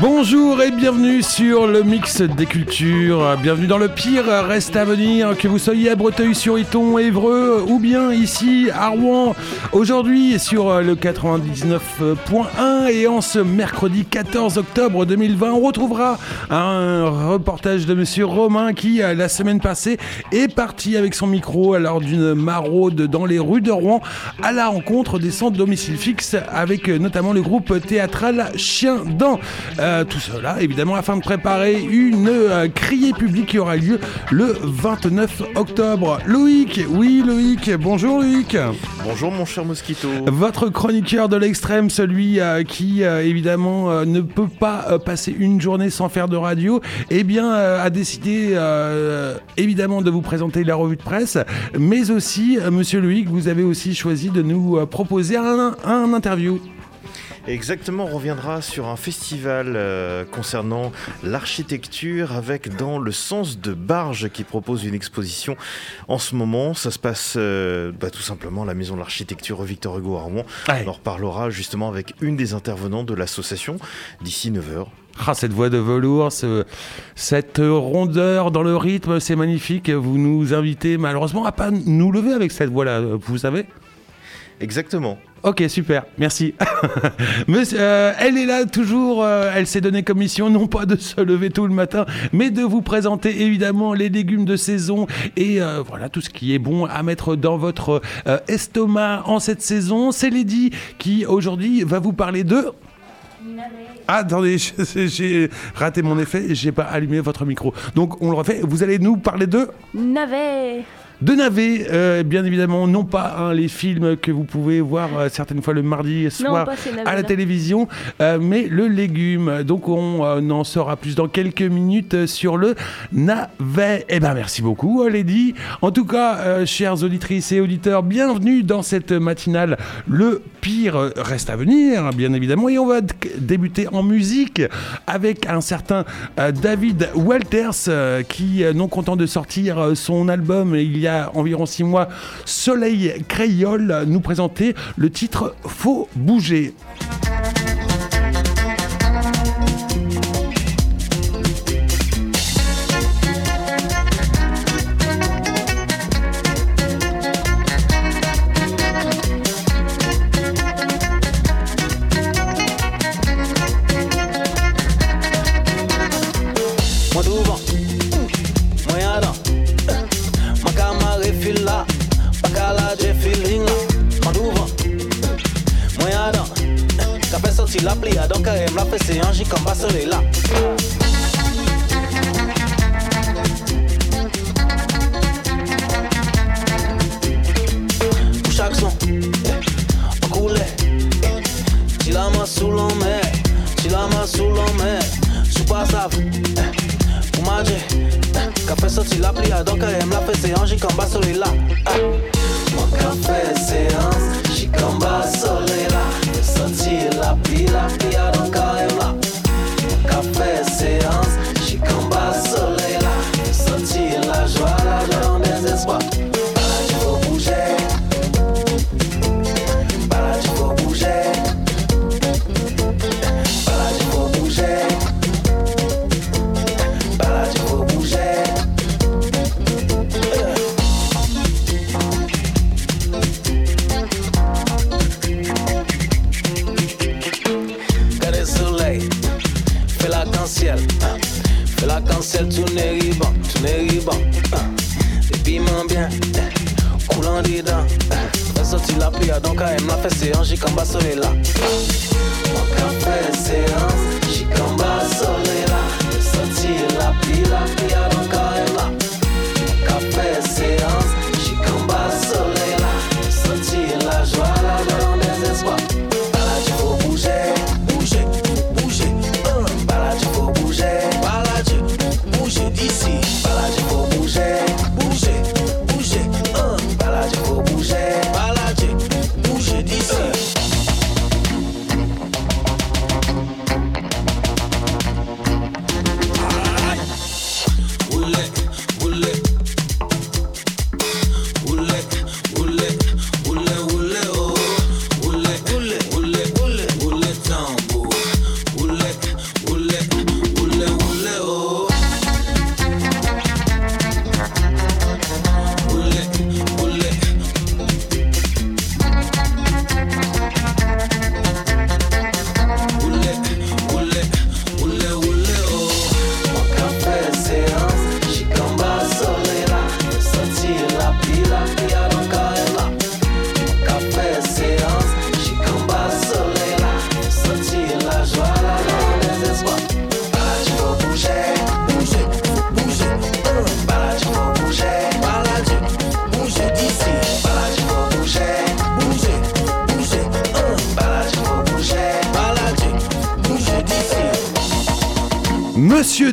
Bonjour et bienvenue sur le mix des cultures. Bienvenue dans le pire reste à venir, que vous soyez à Breteuil-sur-Iton, Évreux ou bien ici à Rouen. Aujourd'hui sur le 99.1 et en ce mercredi 14 octobre 2020, on retrouvera un reportage de monsieur Romain qui la semaine passée est parti avec son micro lors d'une maraude dans les rues de Rouen à la rencontre des centres domicile fixe avec notamment le groupe théâtral Chien Dent. Euh, tout cela, évidemment, afin de préparer une euh, criée publique qui aura lieu le 29 octobre. Loïc, oui Loïc, bonjour Loïc. Bonjour mon cher Mosquito. Votre chroniqueur de l'extrême, celui euh, qui évidemment ne peut pas passer une journée sans faire de radio, eh bien a décidé évidemment de vous présenter la revue de presse, mais aussi, monsieur Loïc, vous avez aussi choisi de nous proposer un interview. Exactement, on reviendra sur un festival euh, concernant l'architecture avec dans le sens de Barge qui propose une exposition en ce moment. Ça se passe euh, bah, tout simplement à la maison de l'architecture Victor Hugo à Rouen. On en reparlera justement avec une des intervenants de l'association d'ici 9h. Ah, cette voix de velours, cette rondeur dans le rythme, c'est magnifique. Vous nous invitez malheureusement à pas nous lever avec cette voix-là, vous savez? Exactement. Ok, super, merci. mais, euh, elle est là toujours, euh, elle s'est donné comme mission non pas de se lever tout le matin, mais de vous présenter évidemment les légumes de saison et euh, voilà tout ce qui est bon à mettre dans votre estomac en cette saison. C'est Lady qui aujourd'hui va vous parler de... Ah, attendez, j'ai raté mon effet et j'ai pas allumé votre micro. Donc on le refait, vous allez nous parler de... Navet de navets, euh, bien évidemment, non pas hein, les films que vous pouvez voir euh, certaines fois le mardi soir à la télévision, euh, mais le légume. Donc on en saura plus dans quelques minutes sur le navet. Eh bien merci beaucoup Lady. En tout cas, chères auditrices et auditeurs, bienvenue dans cette matinale. Le pire reste à venir, bien évidemment, et on va débuter en musique avec un certain David Walters qui, non content de sortir son album il y a environ six mois, Soleil Créole nous présentait le titre Faut bouger. la plies, donc elle l'a fait, c'est un jicamba, là. Touche action, on eh, coulait. Tu la main sous l'homme, tu la main sous l'homme, sous pas ça. Café ça, tu la donc elle l'a fait, c'est un. Eh, mon café, c'est un jicamba, là. Bila, bila,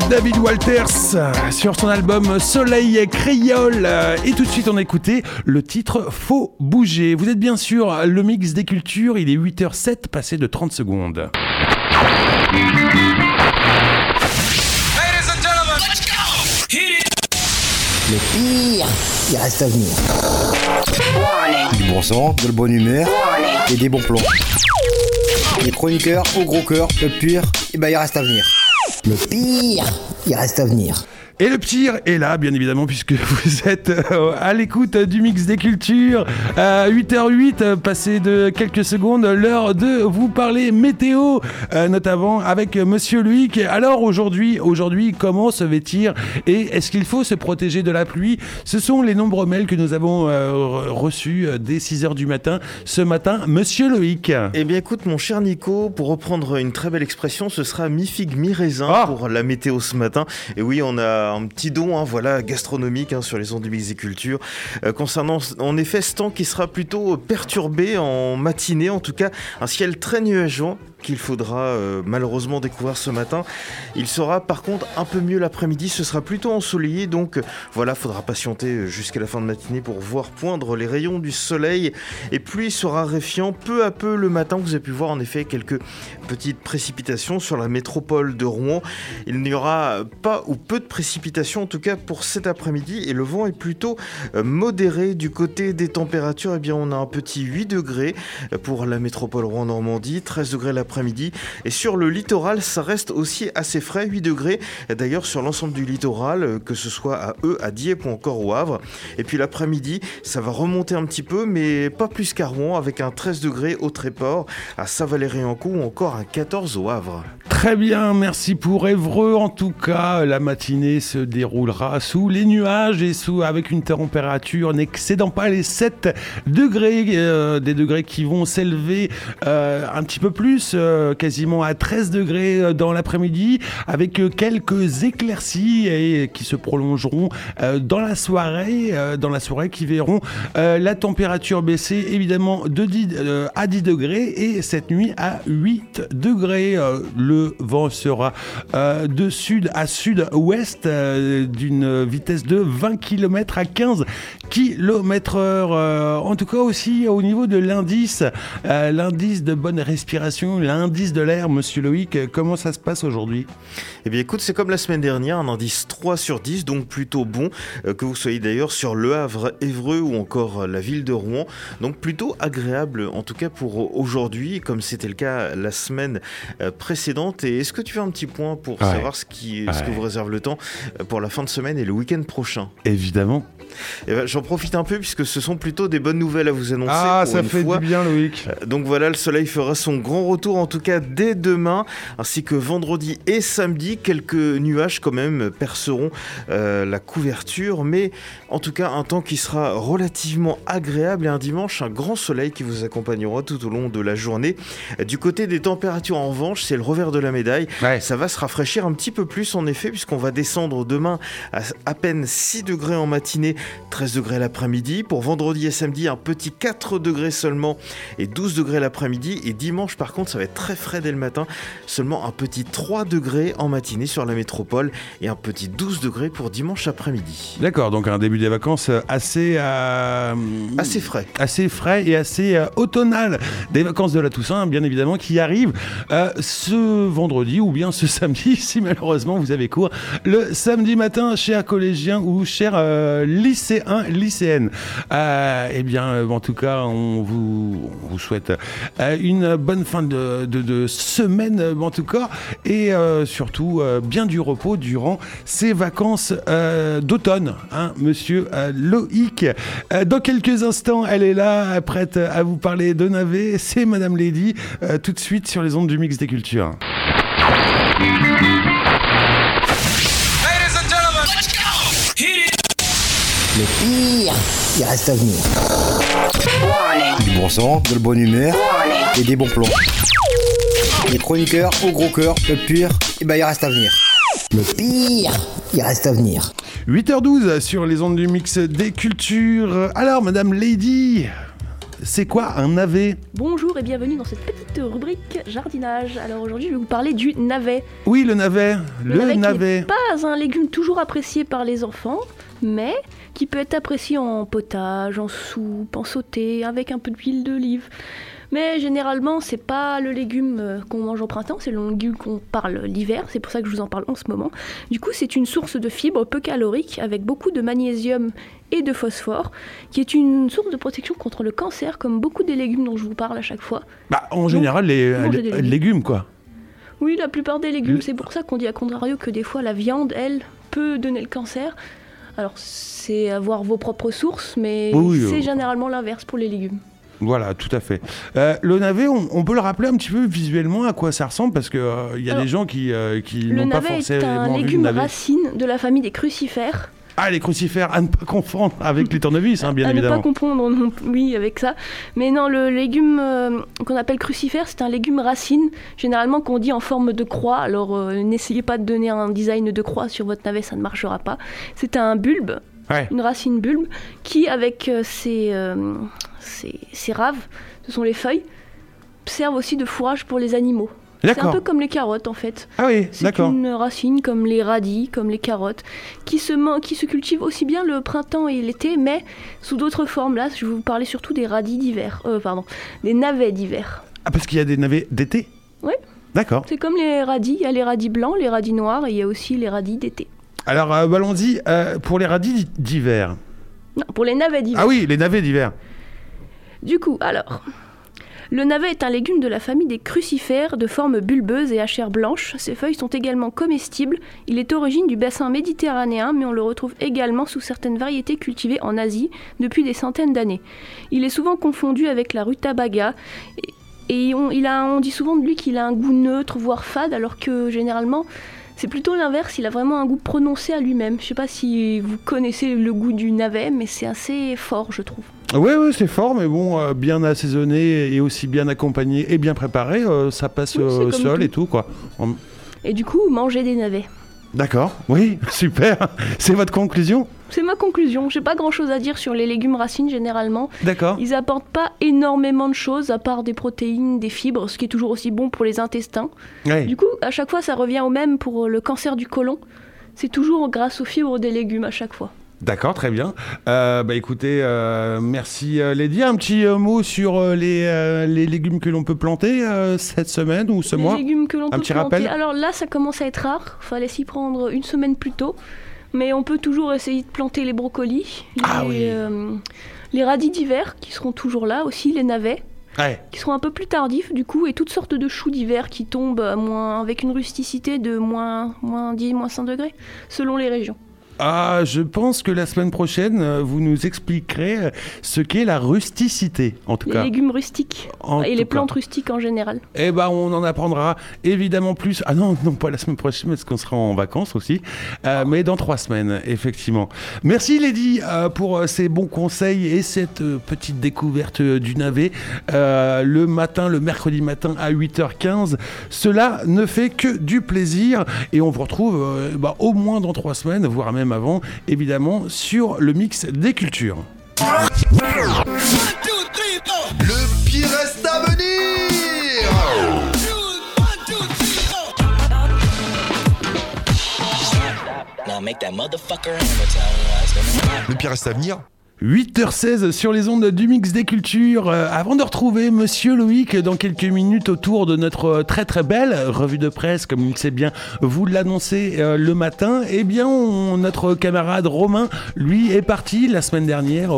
David Walters sur son album Soleil Créole. Et tout de suite, on a écouté le titre Faut bouger. Vous êtes bien sûr le mix des cultures. Il est 8h07, passé de 30 secondes. Le pire, il reste à venir. Du bon sang, de la bonne humeur et des bons plans. Les chroniqueurs au gros cœur, le pire, eh ben, il reste à venir. Le pire, il reste à venir. Et le pire est là, bien évidemment, puisque vous êtes euh, à l'écoute du mix des cultures. À 8h08, passé de quelques secondes, l'heure de vous parler météo, euh, notamment avec Monsieur Luic. Alors aujourd'hui, aujourd'hui, comment se vêtir et est-ce qu'il faut se protéger de la pluie? Ce sont les nombreux mails que nous avons euh, reçus dès 6h du matin ce matin. Monsieur Loïc. Eh bien écoute mon cher Nico, pour reprendre une très belle expression, ce sera mi-figue, mi-raisin Ah. pour la météo ce matin. Et oui, on a un petit don hein, voilà, gastronomique hein, sur les ondes du mix des cultures. Euh, concernant en effet ce temps qui sera plutôt perturbé en matinée, en tout cas un ciel très nuageux qu'il faudra euh, malheureusement découvrir ce matin. Il sera par contre un peu mieux l'après-midi, ce sera plutôt ensoleillé, donc voilà, faudra patienter jusqu'à la fin de matinée pour voir poindre les rayons du soleil. Et pluie sera réfiant peu à peu le matin. Vous avez pu voir en effet quelques petites précipitations sur la métropole de Rouen. Il n'y aura pas ou peu de précipitations en tout cas pour cet après-midi et le vent est plutôt euh, modéré du côté des températures. Eh bien, on a un petit 8 degrés pour la métropole Rouen-Normandie, 13 degrés l'après-midi et sur le littoral, ça reste aussi assez frais, 8 degrés. D'ailleurs, sur l'ensemble du littoral, euh, que ce soit à E, à Dieppe ou encore au Havre. Et puis l'après-midi, ça va remonter un petit peu, mais pas plus qu'à Rouen, avec un 13 degrés au Tréport, à Saint-Valery-en-Caux ou encore un 14 au Havre. Très bien, merci pour Évreux. En tout cas, la matinée se déroulera sous les nuages et sous, avec une température n'excédant pas les 7 degrés, euh, des degrés qui vont s'élever euh, un petit peu plus, euh, quasiment à 13 degrés euh, dans l'après-midi, avec euh, quelques éclaircies et qui se prolongeront dans la soirée, dans la soirée qui verront la température baisser évidemment de 10 euh, à 10 degrés et cette nuit à 8 degrés. Le vent sera de sud à sud-ouest d'une vitesse de 20 km à 15 km heure. En tout cas aussi au niveau de l'indice, l'indice de bonne respiration, l'indice de l'air, monsieur Loïc, euh, comment ça se passe aujourd'hui? Eh bien écoute, c'est comme la semaine dernière, un indice 3 sur 10, donc plutôt bon, euh, que vous soyez d'ailleurs sur Le Havre, Évreux ou encore euh, la ville de Rouen. Donc plutôt agréable, en tout cas pour aujourd'hui, comme c'était le cas la semaine euh, précédente. Et est-ce que tu fais un petit point pour Ouais. savoir ce, qui, ce que vous réserve le temps euh, pour la fin de semaine et le week-end prochain? Évidemment. Eh ben, J'en profite un peu puisque ce sont plutôt des bonnes nouvelles à vous annoncer. Ah, pour ça une fait fois. du bien, Loïc. Euh, Donc voilà, le soleil fera son grand retour en tout cas dès demain, ainsi que vendredi et samedi. Quelques nuages quand même perceront euh, la couverture, mais en tout cas un temps qui sera relativement agréable et un dimanche, un grand soleil qui vous accompagnera tout au long de la journée. Du côté des températures en revanche, c'est le revers de la médaille. Ouais. Ça va se rafraîchir un petit peu plus en effet, puisqu'on va descendre demain à à peine 6 degrés en matinée, 13 degrés l'après-midi. Pour vendredi et samedi, un petit 4 degrés seulement et 12 degrés l'après-midi. Et dimanche, par contre, ça va être très frais dès le matin. Seulement un petit 3 degrés en matinée sur la métropole et un petit 12 degrés pour dimanche après-midi. D'accord, donc un début des vacances assez euh, Assez frais. assez frais et assez euh, automnal. Des vacances de la Toussaint, bien évidemment, qui arrivent euh, ce vendredi ou bien ce samedi, si malheureusement vous avez cours, le samedi matin, chers collégiens ou chers euh, lycéens, lycéennes. Euh, eh bien, euh, en tout cas, on vous, souhaite euh, une bonne fin de, semaine, en tout cas, et surtout bien du repos durant ces vacances d'automne, hein, monsieur Loïc. Dans quelques instants, elle est là, prête à vous parler de navet. C'est Madame Lady, tout de suite sur les ondes du mix des cultures. Le pire, il reste à venir. Du bon sang, de la bonne humeur et des bons plans. Les chroniqueurs au gros cœur, le pire, eh ben, il reste à venir. Le pire, il reste à venir. 8h12 sur les ondes du mix des cultures. Alors, Madame Lady, c'est quoi un navet? Bonjour et bienvenue dans cette petite rubrique jardinage. Alors aujourd'hui, je vais vous parler du navet. Oui, le navet. Le, navet, pas un légume toujours apprécié par les enfants, mais qui peut être apprécié en potage, en soupe, en sauté, avec un peu d'huile d'olive. Mais généralement, c'est pas le légume euh, qu'on mange au printemps, c'est le légume qu'on parle l'hiver. C'est pour ça que je vous en parle en ce moment. Du coup, c'est une source de fibres peu caloriques avec beaucoup de magnésium et de phosphore, qui est une source de protection contre le cancer, comme beaucoup des légumes dont je vous parle à chaque fois. Bah, en général, les, légumes. légumes, quoi. Oui, la plupart des légumes. C'est pour ça qu'on dit à contrario que des fois la viande, elle, peut donner le cancer. Alors, c'est avoir vos propres sources, mais Oui, c'est euh, généralement l'inverse pour les légumes. Voilà, tout à fait. Euh, le navet, on, on peut le rappeler un petit peu visuellement à quoi ça ressemble parce qu'il il y a Alors, des gens qui, euh, qui Le n'ont pas navet est forcément un le légume racine de la famille des crucifères. Ah, les crucifères, à ne pas confondre avec les tournevis, hein, bien à évidemment. ne pas confondre, non, oui, avec ça. Mais non, le légume euh, qu'on appelle crucifère, c'est un légume racine, généralement qu'on dit en forme de croix. Alors, euh, n'essayez pas de donner un design de croix sur votre navet, ça ne marchera pas. C'est un bulbe, Ouais. une racine bulbe, qui, avec euh, ses, ses- ses raves, ce sont les feuilles, servent aussi de fourrage pour les animaux. C'est un peu comme les carottes, en fait. Ah oui, C'est d'accord. une racine comme les radis, comme les carottes, qui se, qui se cultivent aussi bien le printemps et l'été, mais sous d'autres formes. Là, je vais vous parler surtout des radis d'hiver. Euh, pardon, des navets d'hiver. Ah, parce qu'il y a des navets d'été Oui. D'accord. C'est comme les radis. Il y a les radis blancs, les radis noirs, et il y a aussi les radis d'été. Alors, euh, bah, allons-y euh, pour les radis d'hiver. Non, pour les navets d'hiver. Ah oui, les navets d'hiver. Du coup, alors. Le navet est un légume de la famille des crucifères de forme bulbeuse et à chair blanche. Ses feuilles sont également comestibles. Il est origine du bassin méditerranéen, mais on le retrouve également sous certaines variétés cultivées en Asie depuis des centaines d'années. Il est souvent confondu avec la rutabaga. Et, on, dit souvent de lui qu'il a un goût neutre, voire fade, alors que généralement, c'est plutôt l'inverse. Il a vraiment un goût prononcé à lui-même. Je sais pas si vous connaissez le goût du navet, mais c'est assez fort, je trouve. Oui, oui, c'est fort, mais bon, euh, bien assaisonné et aussi bien accompagné et bien préparé, euh, ça passe Oui, c'est euh, comme seul tout. et tout, quoi. Et du coup, manger des navets. D'accord, oui, super. C'est votre conclusion? C'est ma conclusion. J'ai pas grand chose à dire sur les légumes racines généralement. D'accord. Ils apportent pas énormément de choses à part des protéines, des fibres, ce qui est toujours aussi bon pour les intestins. Ouais. Du coup, à chaque fois, ça revient au même pour le cancer du côlon. C'est toujours grâce aux fibres des légumes à chaque fois. D'accord, très bien. Euh, bah écoutez, euh, merci euh, Lady. Un petit euh, mot sur les, les légumes que l'on peut planter cette semaine ou ce les mois? légumes que l'on Un peut petit planter. rappel? Alors là, ça commence à être rare. Fallait s'y prendre une semaine plus tôt. Mais on peut toujours essayer de planter les brocolis, Ah les, oui. les radis d'hiver qui seront toujours là, aussi les navets. Ouais. qui seront un peu plus tardifs du coup, et toutes sortes de choux d'hiver qui tombent à moins, avec une rusticité de moins, moins 10, moins 5 degrés, selon les régions. Ah, je pense que la semaine prochaine, euh, vous nous expliquerez ce qu'est la rusticité, en tout Les cas. légumes rustiques En et les cas. plantes rustiques en général. Eh ben, on en apprendra évidemment plus. Ah non, non, pas la semaine prochaine, parce qu'on sera en vacances aussi. Euh, mais dans trois semaines, effectivement. Merci, Lady, euh, pour ces bons conseils et cette petite découverte du navet. Euh, le matin, le mercredi matin à 8h15. Cela ne fait que du plaisir. Et on vous retrouve bah, au moins dans trois semaines, voire même avant, évidemment, sur le mix des cultures. Le pire reste à venir Now make that motherfucker hammer time. Le pire reste à venir 8h16 sur les ondes du mix des cultures. Euh, avant de retrouver Monsieur Loïc dans quelques minutes autour de notre euh, très très belle revue de presse, comme il sait bien vous l'annoncer euh, le matin, eh bien on- notre camarade Romain, lui, est parti la semaine dernière,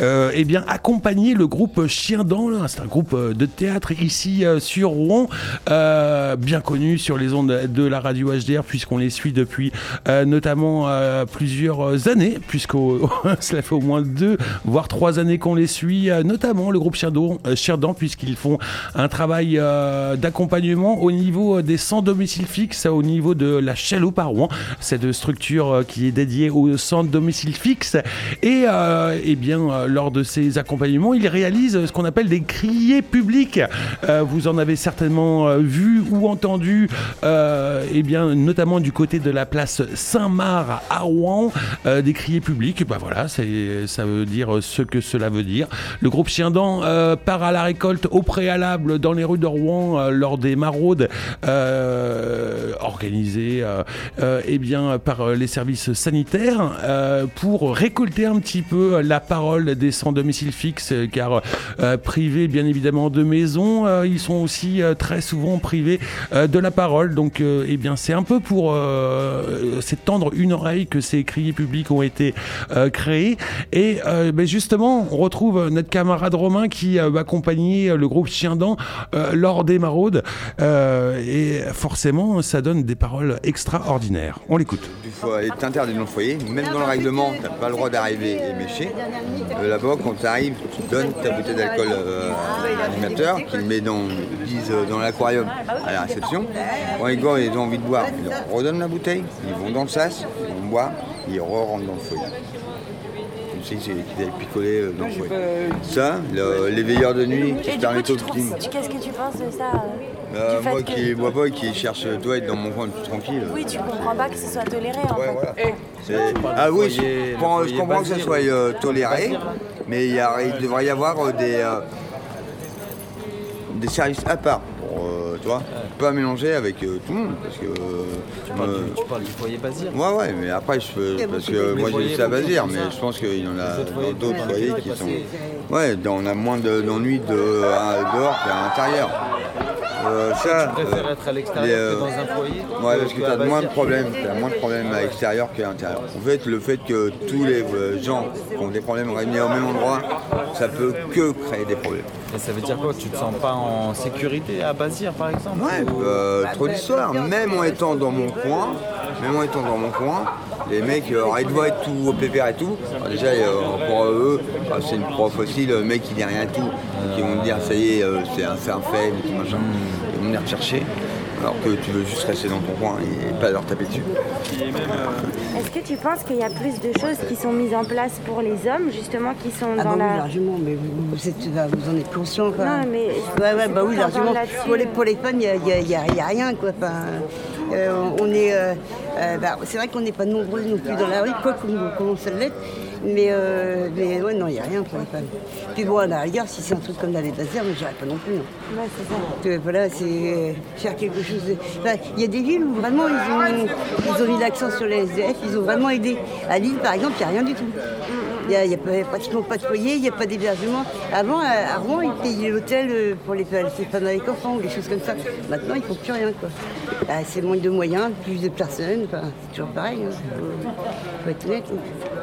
eh bien accompagner le groupe Chien là. C'est un groupe de théâtre ici sur Rouen, bien connu sur les ondes de la radio HDR puisqu'on les suit depuis notamment plusieurs années, puisqu'au cela fait au moins deux voire trois années qu'on les suit, euh, notamment le groupe euh, Chien-Dent, puisqu'ils font un travail euh, d'accompagnement au niveau des sans domicile fixe, au niveau de la Chaloupe à Rouen, cette structure qui est dédiée aux sans domicile fixe. Et, euh, eh bien, lors de ces accompagnements, ils réalisent ce qu'on appelle des criers publics. Vous en avez certainement vu ou entendu, euh, eh bien, notamment du côté de la place Saint-Marc à Rouen, des criers publics. Bah voilà, c'est ça veut dire ce que cela veut dire. Le groupe Chien Dent part à la récolte au préalable dans les rues de Rouen lors des maraudes organisées eh bien, par les services sanitaires pour récolter un petit peu la parole des sans domicile fixe, car privés bien évidemment de maison, ils sont aussi très souvent privés de la parole. Donc, eh bien, c'est un peu pour s'étendre une oreille que ces criers publics ont été euh, créés. Euh, ben justement, on retrouve notre camarade Romain qui va accompagner le groupe Chien Dent euh, lors des maraudes. et forcément, ça donne des paroles extraordinaires. On l'écoute. Tu es interdit dans le foyer, même dans le règlement, tu n'as pas le droit d'arriver et mécher. Là-bas, quand tu arrives, tu donnes ta bouteille d'alcool à l'animateur qui le met dans, dans l'aquarium à la réception. Quand les gars ils ont envie de boire, ils leur redonnent la bouteille, ils vont dans le sas, ils vont boire, ils re-rentrent dans le foyer. Si qu'ils avaient picolé euh, dans le foyer. Ça, le- les veilleurs de nuit qui se permettent au petit. Qu'est-ce que tu penses de ça euh, Euh, moi que- qui bois pas et qui cherche doit être dans mon coin plus tranquille. Oui, tu comprends pas que ce soit toléré en Ouais, fait. voilà. C'est- Ah oui, je, comprends- je comprends que ça soit euh, toléré, mais il, y a- il devrait y avoir euh, des, euh, des services à part euh, tu vois, pas mélanger avec euh, tout le monde. Parce que, tu, parles du- tu parles du foyer Bazir Ouais, ouais, mais après, je peux, parce que moi j'ai ça à Bazir, mais je pense qu'il y en a dans d'autres foyers qui sont. Ouais, on a moins de- d'ennuis de, à- dehors qu'à l'intérieur. Euh, ça, Tu préfères euh, être à l'extérieur que euh, dans un foyer Ouais, parce que tu as moins de problèmes, t'as moins de problèmes à l'extérieur qu'à l'intérieur. En fait, le fait que tous les euh, gens qui ont des problèmes réunis au même endroit, ça peut que créer des problèmes. Et ça veut dire quoi Tu te sens pas en sécurité à Bazir par exemple Ouais, euh, trop d'histoires. Même en étant dans mon coin, même en étant dans mon coin, les mecs euh, voir être tout au pépère et tout. Alors déjà, euh, pour eux, bah, c'est une prof aussi, le mec qui dit rien à tout. Ils vont dire, ça y est, euh, c'est un, un fait, tout machin. Ils vont venir chercher. Alors que tu veux juste rester dans ton coin et pas leur taper dessus. Est-ce que tu penses qu'il y a plus de choses qui sont mises en place pour les hommes, justement, qui sont Ah dans bah oui, la... largement, mais vous, vous êtes, bah, vous en êtes conscient. Quoi. Non, mais- Ouais, ouais, bah oui, largement. Pour les, pour les femmes, il n'y a, a- il y a- a rien, quoi. Enfin, euh, on est... euh, euh, bah, c'est vrai qu'on n'est pas nombreux non plus dans la rue, quoi qu'on commence à l'être. Mais, euh, mais ouais, non, il n'y a rien pour les femmes. Puis bon, à la rigueur, si c'est un truc comme dans les bazaars, mais j'irai pas non plus. hein. Ouais, c'est ça. Que, voilà, c'est faire quelque chose de... Enfin, Il y a des villes où vraiment ils ont, ils ont mis l'accent sur les SDF, ils ont vraiment aidé. À Lille, par exemple, il n'y a rien du tout. Il n'y a, il y a pas- pratiquement pas de foyer, il n'y a pas d'hébergement. Avant, à à Rouen, ils payaient l'hôtel euh, pour les, les femmes avec enfants ou des choses comme ça. Maintenant, ils ne font plus rien. quoi. Ah, c'est moins de moyens, plus de personnes. Enfin, c'est toujours pareil. Il faut, être honnête. hein.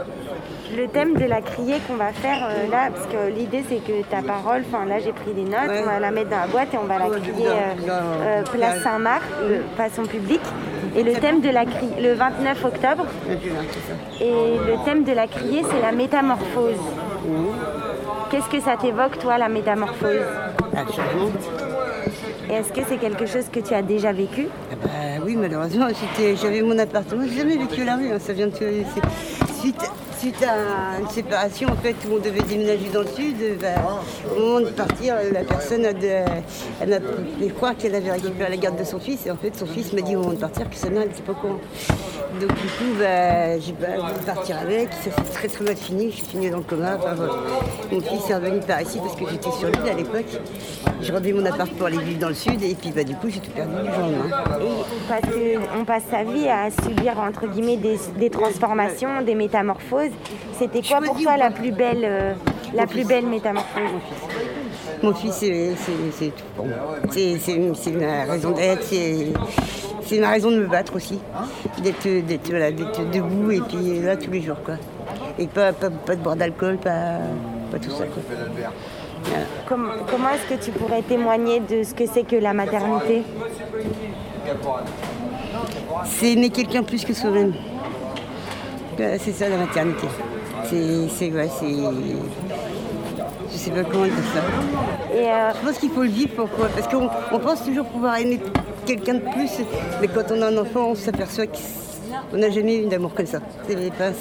Le thème de la criée qu'on va faire euh, là, parce que l'idée c'est que ta parole, enfin là j'ai pris des notes, Ouais. on va la mettre dans la boîte et on va la crier euh, euh, place Saint-Marc, façon publique. Et le thème de la criée, le 29 octobre, et le thème de la criée c'est la métamorphose. Qu'est-ce que ça t'évoque toi la métamorphose? Et est-ce que c'est quelque chose que tu as déjà vécu? Ah bah oui, malheureusement, j'avais mon appartement. J'ai jamais vécu à la rue, hein, ça vient de suite, suite à une séparation en fait où on devait déménager dans le sud. euh, bah, au moment de partir, la personne a de- elle qu'elle avait récupéré la garde de son fils et en fait son fils m'a dit au moment de partir que sa mère n'était pas au courant. Donc du coup, bah, j'ai pas voulu partir avec. Ça s'est très très mal fini. Je suis finie dans le coma. Mon fils est revenu par ici parce que j'étais sur l'île à l'époque. J'ai rendu mon appart pour aller vivre dans le sud et puis bah, du coup j'ai tout perdu du jour au lendemain. Parce passe sa vie à subir entre guillemets des, des transformations, des métamorphoses. C'était quoi pour toi la plus belle, euh, la plus belle métamorphose Mon fils, c'est tout pour moi. C'est- ma raison d'être, c'est ma raison de me battre aussi. D'être voilà, debout et puis là tous les jours. Quoi. Et pas, pas, pas de boire d'alcool, pas, pas tout ça. Quoi. Voilà. Comment est-ce que tu pourrais témoigner de ce que c'est que la maternité? C'est aimer quelqu'un plus que soi-même. C'est ça la maternité. C'est. ouais, c'est- Je sais pas comment dire ça. Et euh, Je pense qu'il faut le vivre pourquoi? Parce qu'on on pense toujours pouvoir aimer quelqu'un de plus, mais quand on a un enfant, on s'aperçoit qu'on n'a jamais eu d'amour comme ça. Enfin,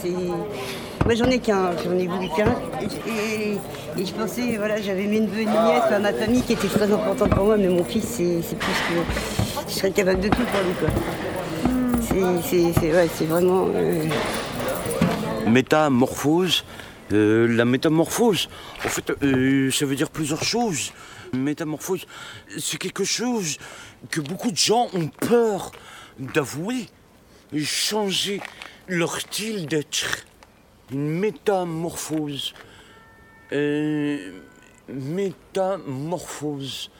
Moi j'en ai qu'un, j'en ai voulu qu'un. Et, et- et je pensais, voilà, j'avais mes neveux et nièces, enfin, ma famille qui était très importante pour moi, mais mon fils, c'est, plus que. Je serais capable de tout pour lui. Quoi. C'est, ouais, c'est vraiment. euh, Métamorphose, Euh, la métamorphose, en fait, euh, ça veut dire plusieurs choses. Métamorphose, c'est quelque chose que beaucoup de gens ont peur d'avouer. Changer leur style d'être. Une métamorphose. Euh, métamorphose.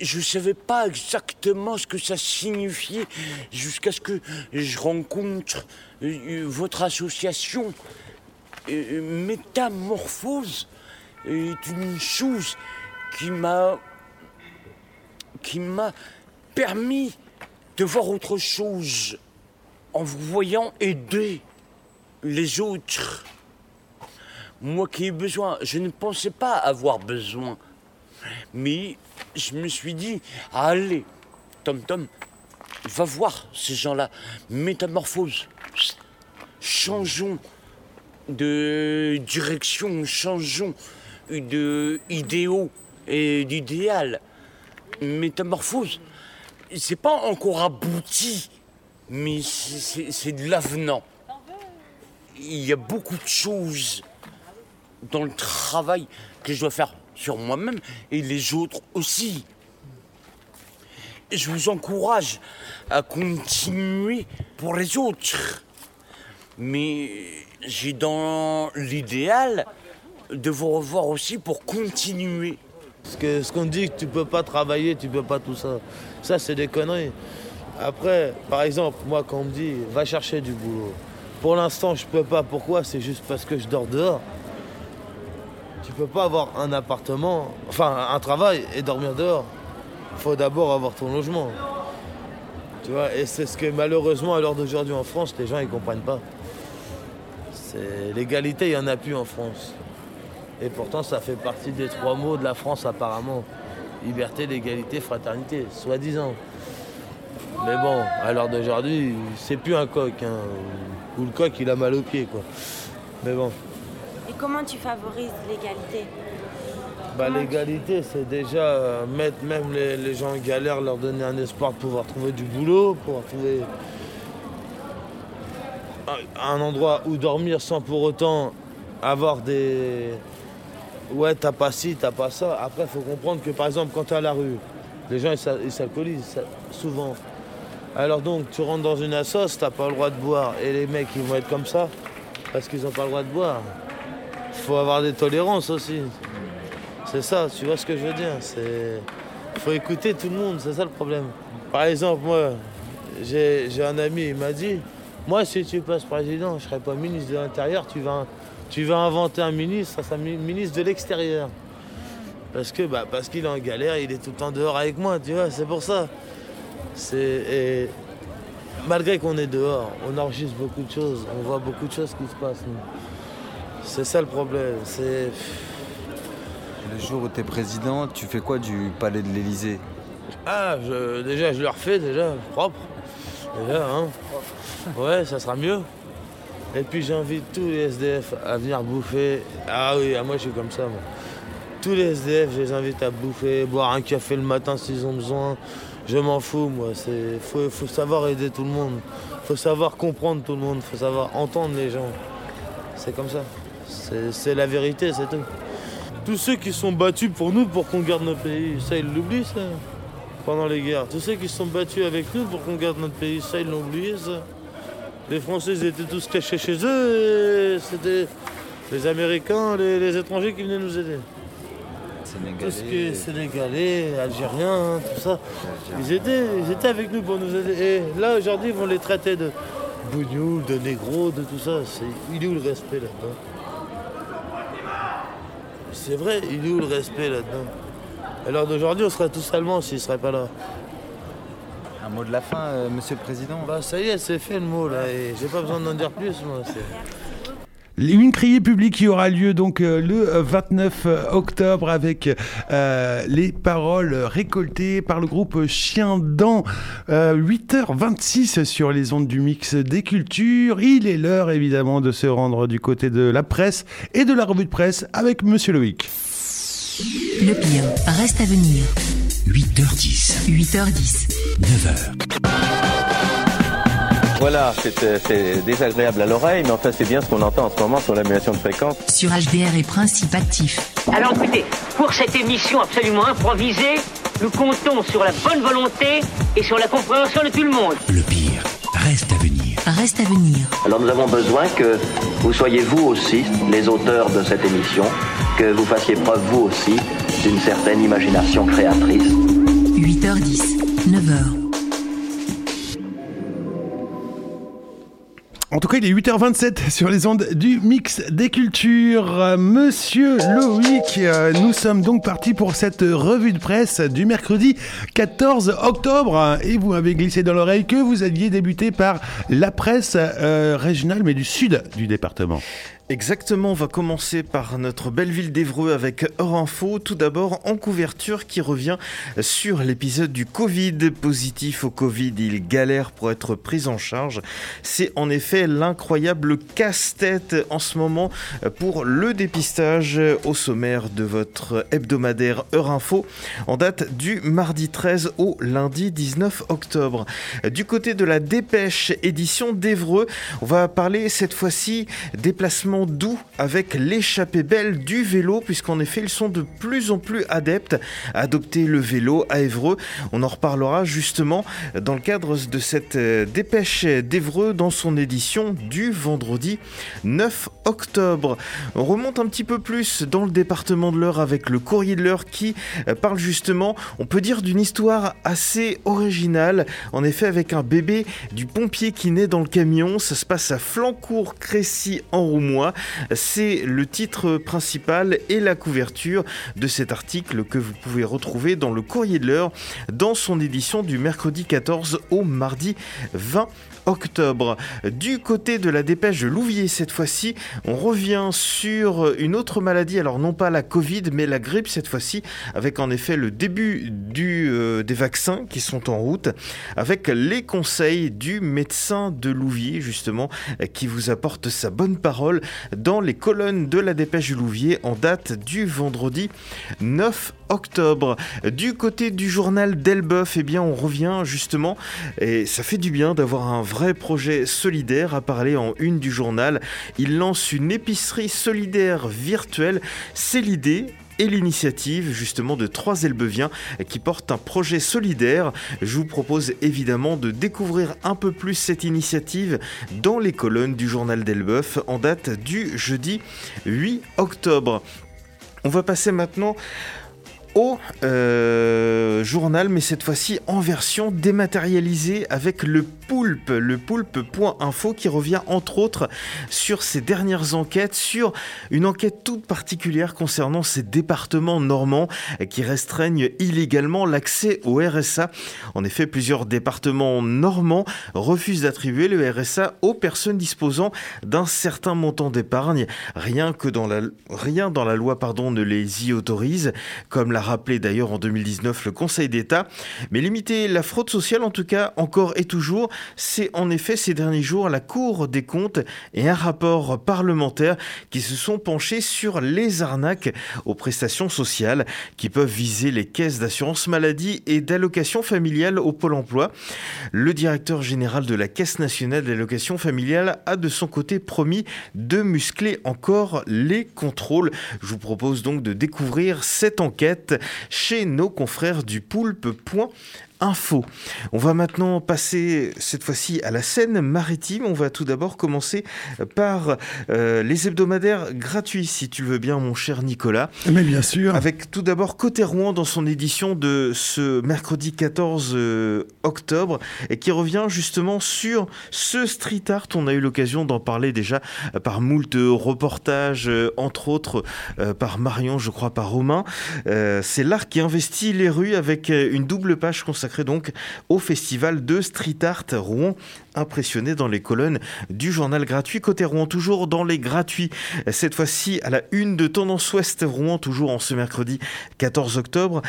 Je ne savais pas exactement ce que ça signifiait jusqu'à ce que je rencontre euh, votre association. Euh, métamorphose est une chose qui m'a qui m'a permis de voir autre chose en vous voyant aider les autres. Moi qui ai besoin, je ne pensais pas avoir besoin. Mais je me suis dit, allez, Tom Tom, va voir ces gens-là. Métamorphose. Changeons de direction, changeons de idéaux et d'idéal. Métamorphose, c'est pas encore abouti, mais c'est de l'avenant. Il y a beaucoup de choses dans le travail que je dois faire sur moi-même et les autres aussi. Je vous encourage à continuer pour les autres. Mais j'ai dans l'idéal de vous revoir aussi pour continuer. Ce qu'on dit que tu peux pas travailler, tu peux pas tout ça. Ça, c'est des conneries. Après, par exemple, moi, quand on me dit va chercher du boulot, pour l'instant, je peux pas. Pourquoi? C'est juste parce que je dors dehors. Tu peux pas avoir un appartement, enfin un travail et dormir dehors. Il faut d'abord avoir ton logement. Tu vois, et c'est ce que malheureusement à l'heure d'aujourd'hui en France, les gens ils comprennent pas. L'égalité, il n'y en a plus en France. Et pourtant, ça fait partie des trois mots de la France apparemment. Liberté, l'égalité, fraternité, soi-disant. Mais bon, à l'heure d'aujourd'hui, c'est plus un coq. Hein. Ou le coq, il a mal au pied, quoi. Mais bon. Comment tu favorises l'égalité bah, L'égalité, c'est déjà euh, mettre même les, gens en galère, leur donner un espoir de pouvoir trouver du boulot, pouvoir trouver un endroit où dormir sans pour autant avoir des, ouais, t'as pas ci, t'as pas ça. Après, il faut comprendre que par exemple, quand tu es à la rue, les gens ils s'alcoolisent souvent. Alors donc, tu rentres dans une assoce, t'as pas le droit de boire. Et les mecs, ils vont être comme ça parce qu'ils ont pas le droit de boire. Il faut avoir des tolérances aussi. C'est ça, tu vois ce que je veux dire C'est faut écouter tout le monde, c'est ça le problème. Par exemple, moi, j'ai un ami, il m'a dit, moi, si tu passes président, je serai pas ministre de l'Intérieur, tu vas tu vas inventer un ministre, ça sera ministre de l'extérieur. Parce que bah, parce qu'il est en galère, il est tout le temps dehors avec moi, tu vois, c'est pour ça. C'est malgré qu'on est dehors, on enregistre beaucoup de choses, on voit beaucoup de choses qui se passent. C'est ça le problème. C'est le jour où tu es président, tu fais quoi du palais de l'Elysée Ah, déjà je le refais déjà propre. Déjà, hein. Ouais, ça sera mieux. Et puis j'invite tous les SDF à venir bouffer. Ah oui, ah, moi je suis comme ça. Moi. Tous les SDF, je les invite à bouffer, boire un café le matin s'ils ont besoin. Je m'en fous, moi. Il faut, faut, savoir aider tout le monde. Il faut savoir comprendre tout le monde. Il faut savoir entendre les gens. C'est comme ça. C'est la vérité, c'est tout. Tous ceux qui sont battus pour nous, pour qu'on garde notre pays, ça ils l'oublient, ça, pendant les guerres. Tous ceux qui sont battus avec nous pour qu'on garde notre pays, ça ils l'ont oublié, ça. Les Français étaient tous cachés chez eux et c'était les Américains, les, étrangers qui venaient nous aider. Sénégalais. Tout ce qui est Sénégalais, Algériens, tout ça. Ils étaient, ils étaient avec nous pour nous aider. Et là, aujourd'hui, ils vont les traiter de bougnoules, de négros, de tout ça. il est où le respect là-dedans? C'est vrai, il est où le respect là-dedans Alors d'aujourd'hui, on serait tous allemands s'ils ne seraient pas là. Un mot de la fin, euh, monsieur le président Bah ça y est, c'est fait le mot là, et j'ai pas besoin d'en dire plus moi. Une criée publique qui aura lieu donc euh, le 29 octobre avec euh, les paroles récoltées par le groupe Chien Dent. 8h26 sur les ondes du mix des cultures. Il est l'heure évidemment de se rendre du côté de la presse et de la revue de presse avec Monsieur Loïc. Le pire reste à venir. 8h10. 8h10. 9h. Voilà, c'est euh, c'est désagréable à l'oreille, mais enfin c'est bien ce qu'on entend en ce moment sur l'annulation de fréquence. Sur HDR et principe actif. Alors écoutez, pour cette émission absolument improvisée, nous comptons sur la bonne volonté et sur la compréhension de tout le monde. Le pire reste à venir. Reste à venir. Alors nous avons besoin que vous soyez vous aussi les auteurs de cette émission, que vous fassiez preuve vous aussi d'une certaine imagination créatrice. 8h10, 9h. En tout cas, il est 8h27 sur les ondes du mix des cultures. Euh, Monsieur Loïc, euh, nous sommes donc partis pour cette revue de presse du mercredi 14 octobre. Et vous m'avez glissé dans l'oreille que vous aviez débuté par la presse euh, régionale, mais du sud du département. Exactement, on va commencer par notre belle ville d'Evreux avec Heure Info. Tout d'abord, en couverture qui revient sur l'épisode du Covid. Positif au Covid, il galère pour être pris en charge. C'est en effet l'incroyable casse-tête en ce moment pour le dépistage au sommaire de votre hebdomadaire Heure Info en date du mardi 13 au lundi 19 octobre. Du côté de la dépêche édition d'Evreux, on va parler cette fois-ci déplacement doux avec l'échappée belle du vélo, puisqu'en effet, ils sont de plus en plus adeptes à adopter le vélo à Évreux. On en reparlera justement dans le cadre de cette euh, dépêche d'Évreux dans son édition du vendredi 9 octobre. On remonte un petit peu plus dans le département de l'Eure avec le courrier de l'Eure qui euh, parle justement, on peut dire, d'une histoire assez originale. En effet, avec un bébé du pompier qui naît dans le camion, ça se passe à Flancourt-Crécy en Roumois. C'est le titre principal et la couverture de cet article que vous pouvez retrouver dans le Courrier de l'Heure dans son édition du mercredi 14 au mardi 20 octobre. Du côté de la dépêche de Louvier, cette fois-ci, on revient sur une autre maladie, alors non pas la Covid, mais la grippe cette fois-ci, avec en effet le début euh, des vaccins qui sont en route, avec les conseils du médecin de Louvier, justement, qui vous apporte sa bonne parole dans les colonnes de la dépêche de Louvier en date du vendredi 9 octobre. Du côté du journal d'Elbeuf, eh bien, on revient justement, et ça fait du bien d'avoir un vrai projet solidaire à parler en une du journal. Il lance une épicerie solidaire virtuelle. C'est l'idée et l'initiative justement de trois Elbeviens qui portent un projet solidaire. Je vous propose évidemment de découvrir un peu plus cette initiative dans les colonnes du journal d'Elbeuf en date du jeudi 8 octobre. On va passer maintenant au euh, journal, mais cette fois-ci en version dématérialisée avec le Poulpe, le poulpe.info qui revient entre autres sur ces dernières enquêtes, sur une enquête toute particulière concernant ces départements normands qui restreignent illégalement l'accès au RSA. En effet, plusieurs départements normands refusent d'attribuer le RSA aux personnes disposant d'un certain montant d'épargne, rien que dans la, rien dans la loi pardon, ne les y autorise, comme l'a rappelé d'ailleurs en 2019 le Conseil d'État. Mais limiter la fraude sociale, en tout cas, encore et toujours, c'est en effet ces derniers jours la Cour des comptes et un rapport parlementaire qui se sont penchés sur les arnaques aux prestations sociales qui peuvent viser les caisses d'assurance maladie et d'allocation familiale au Pôle emploi. Le directeur général de la Caisse nationale d'allocation familiale a de son côté promis de muscler encore les contrôles. Je vous propose donc de découvrir cette enquête chez nos confrères du poulpe.info. Info. On va maintenant passer cette fois-ci à la scène maritime. On va tout d'abord commencer par euh, les hebdomadaires gratuits, si tu le veux bien, mon cher Nicolas. Mais bien sûr. Avec tout d'abord Côté Rouen dans son édition de ce mercredi 14 euh, octobre et qui revient justement sur ce street art. On a eu l'occasion d'en parler déjà euh, par moult reportages, entre autres par Marion, je crois, par Romain. C'est l'art qui investit les rues avec une double page consacrée donc au festival de street art Rouen impressionné dans les colonnes du journal gratuit Côté Rouen, toujours dans les gratuits. Cette fois-ci, à la une de Tendance Ouest Rouen, toujours en ce mercredi 14 octobre.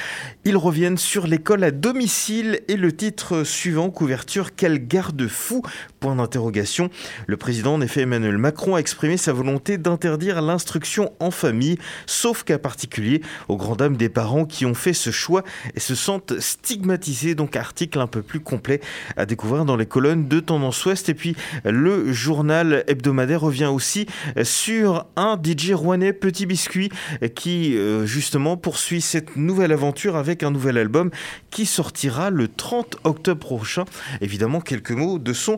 Ils reviennent sur l'école à domicile et le titre suivant, couverture, quel garde-fou? Point d'interrogation. Le président, en effet, Emmanuel Macron, a exprimé sa volonté d'interdire l'instruction en famille, sauf cas particulier aux grandes dames des parents qui ont fait ce choix et se sentent stigmatisés. Donc, article un peu plus complet à découvrir dans les colonnes de Tendance Tendance Ouest. Et puis le journal hebdomadaire revient aussi sur un DJ rouennais Petit Biscuit qui justement poursuit cette nouvelle aventure avec un nouvel album qui sortira le 30 octobre prochain. Évidemment, quelques mots de son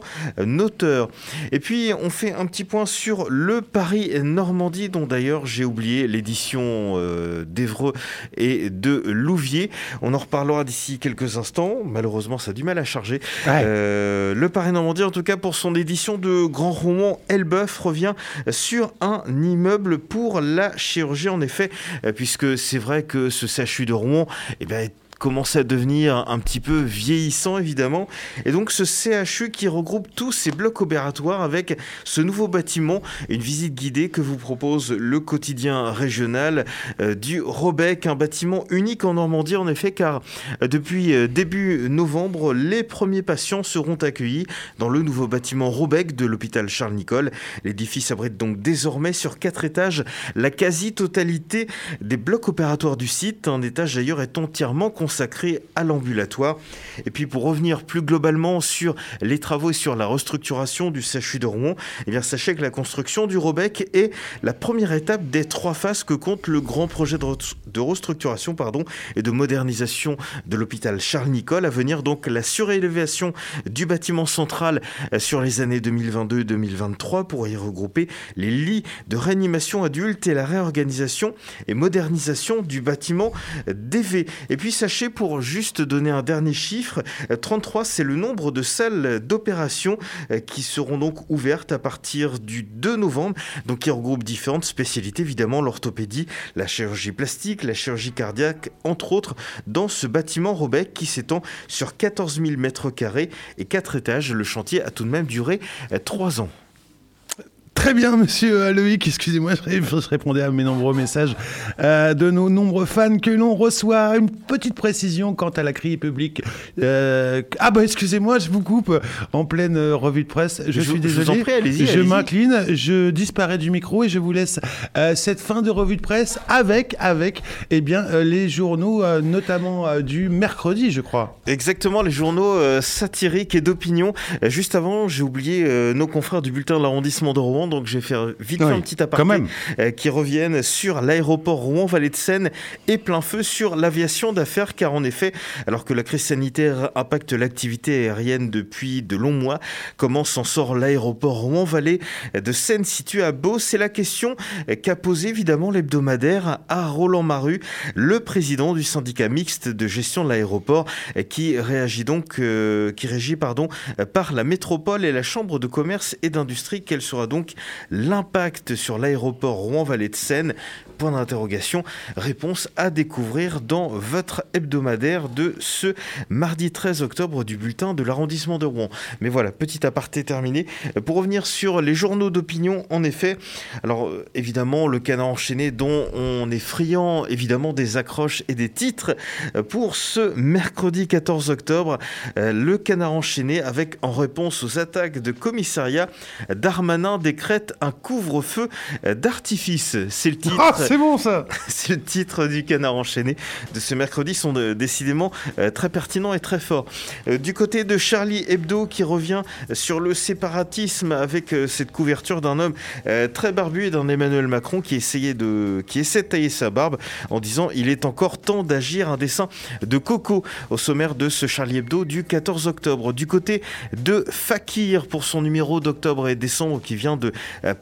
auteur. Et puis on fait un petit point sur le Paris Normandie dont d'ailleurs j'ai oublié l'édition d'Evreux et de Louviers. On en reparlera d'ici quelques instants. Malheureusement, ça a du mal à charger. Euh, le Paris Normandie, en tout cas, pour son édition de Grand Roman, Elbeuf revient sur un immeuble pour la chirurgie, en effet, euh, puisque c'est vrai que ce CHU de Rouen eh est commençait à devenir un petit peu vieillissant évidemment. Et donc ce CHU qui regroupe tous ces blocs opératoires avec ce nouveau bâtiment, une visite guidée que vous propose le quotidien régional euh, du Robec, un bâtiment unique en Normandie en effet car euh, depuis euh, début novembre, les premiers patients seront accueillis dans le nouveau bâtiment Robec de l'hôpital Charles-Nicolle. L'édifice abrite donc désormais sur quatre étages la quasi-totalité des blocs opératoires du site. Un étage d'ailleurs est entièrement consacré consacré à l'ambulatoire. Et puis pour revenir plus globalement sur les travaux et sur la restructuration du CHU de Rouen, eh bien sachez que la construction du Robec est la première étape des trois phases que compte le grand projet de restructuration pardon, et de modernisation de l'hôpital Charles-Nicolle. À venir donc la surélévation du bâtiment central euh, sur les années 2022-2023 pour y regrouper les lits de réanimation adulte et la réorganisation et modernisation du bâtiment DV. Et puis sachez pour juste donner un dernier chiffre, 33 c'est le nombre de salles d'opération euh, qui seront donc ouvertes à partir du 2 novembre, donc qui regroupent différentes spécialités, évidemment l'orthopédie, la chirurgie plastique, la chirurgie cardiaque, entre autres, dans ce bâtiment Robec qui s'étend sur 14 000 mètres carrés et 4 étages. Le chantier a tout de même duré 3 euh, ans. Très bien, monsieur Loïc. Excusez-moi, je répondais à mes nombreux messages euh, de nos nombreux fans que l'on reçoit. Une petite précision quant à la criée publique. Euh, ah, bah, excusez-moi, je vous coupe en pleine euh, revue de presse. Je, suis désolé. Je, je m'incline, je disparais du micro et je vous laisse cette fin de revue de presse avec, avec eh bien, les journaux, notamment du mercredi, je crois. Exactement, les journaux satiriques et d'opinion. Juste avant, j'ai oublié nos confrères du bulletin de l'arrondissement de Rouen donc je vais faire vite un petit aparté euh, qui reviennent sur l'aéroport Rouen-Vallée de Seine et plein feu sur l'aviation d'affaires, car en effet, alors que la crise sanitaire impacte l'activité aérienne depuis de longs mois, comment s'en sort l'aéroport Rouen-Vallée de Seine situé à Beau? C'est la question qu'a posée évidemment l'hebdomadaire à Roland Maru, le président du syndicat mixte de gestion de l'aéroport, qui réagit donc, euh, qui régit pardon, par la métropole et la chambre de commerce et d'industrie. Quelle sera donc l'impact sur l'aéroport Rouen-Vallée de Seine Point d'interrogation. Réponse à découvrir dans votre hebdomadaire de ce mardi 13 octobre du bulletin de l'arrondissement de Rouen. Mais voilà, petit aparté terminé. Pour revenir sur les journaux d'opinion, en effet, alors euh, évidemment, le canard enchaîné dont on est friand, évidemment, des accroches et des titres pour ce mercredi 14 octobre. Euh, le canard enchaîné avec en réponse aux attaques de commissariat, Darmanin décrète un couvre-feu d'artifice. C'est le titre. Ah, c'est bon ça C'est le titre du canard enchaîné de ce mercredi, sont décidément euh, très pertinents et très forts. Euh, du côté de Charlie Hebdo qui revient sur le séparatisme avec euh, cette couverture d'un homme très barbu et d'un Emmanuel Macron qui, essayait de, qui essaie de tailler sa barbe en disant il est encore temps d'agir un dessin de Coco au sommaire de ce Charlie Hebdo du 14 octobre. Du côté de Fakir pour son numéro d'octobre et décembre qui vient de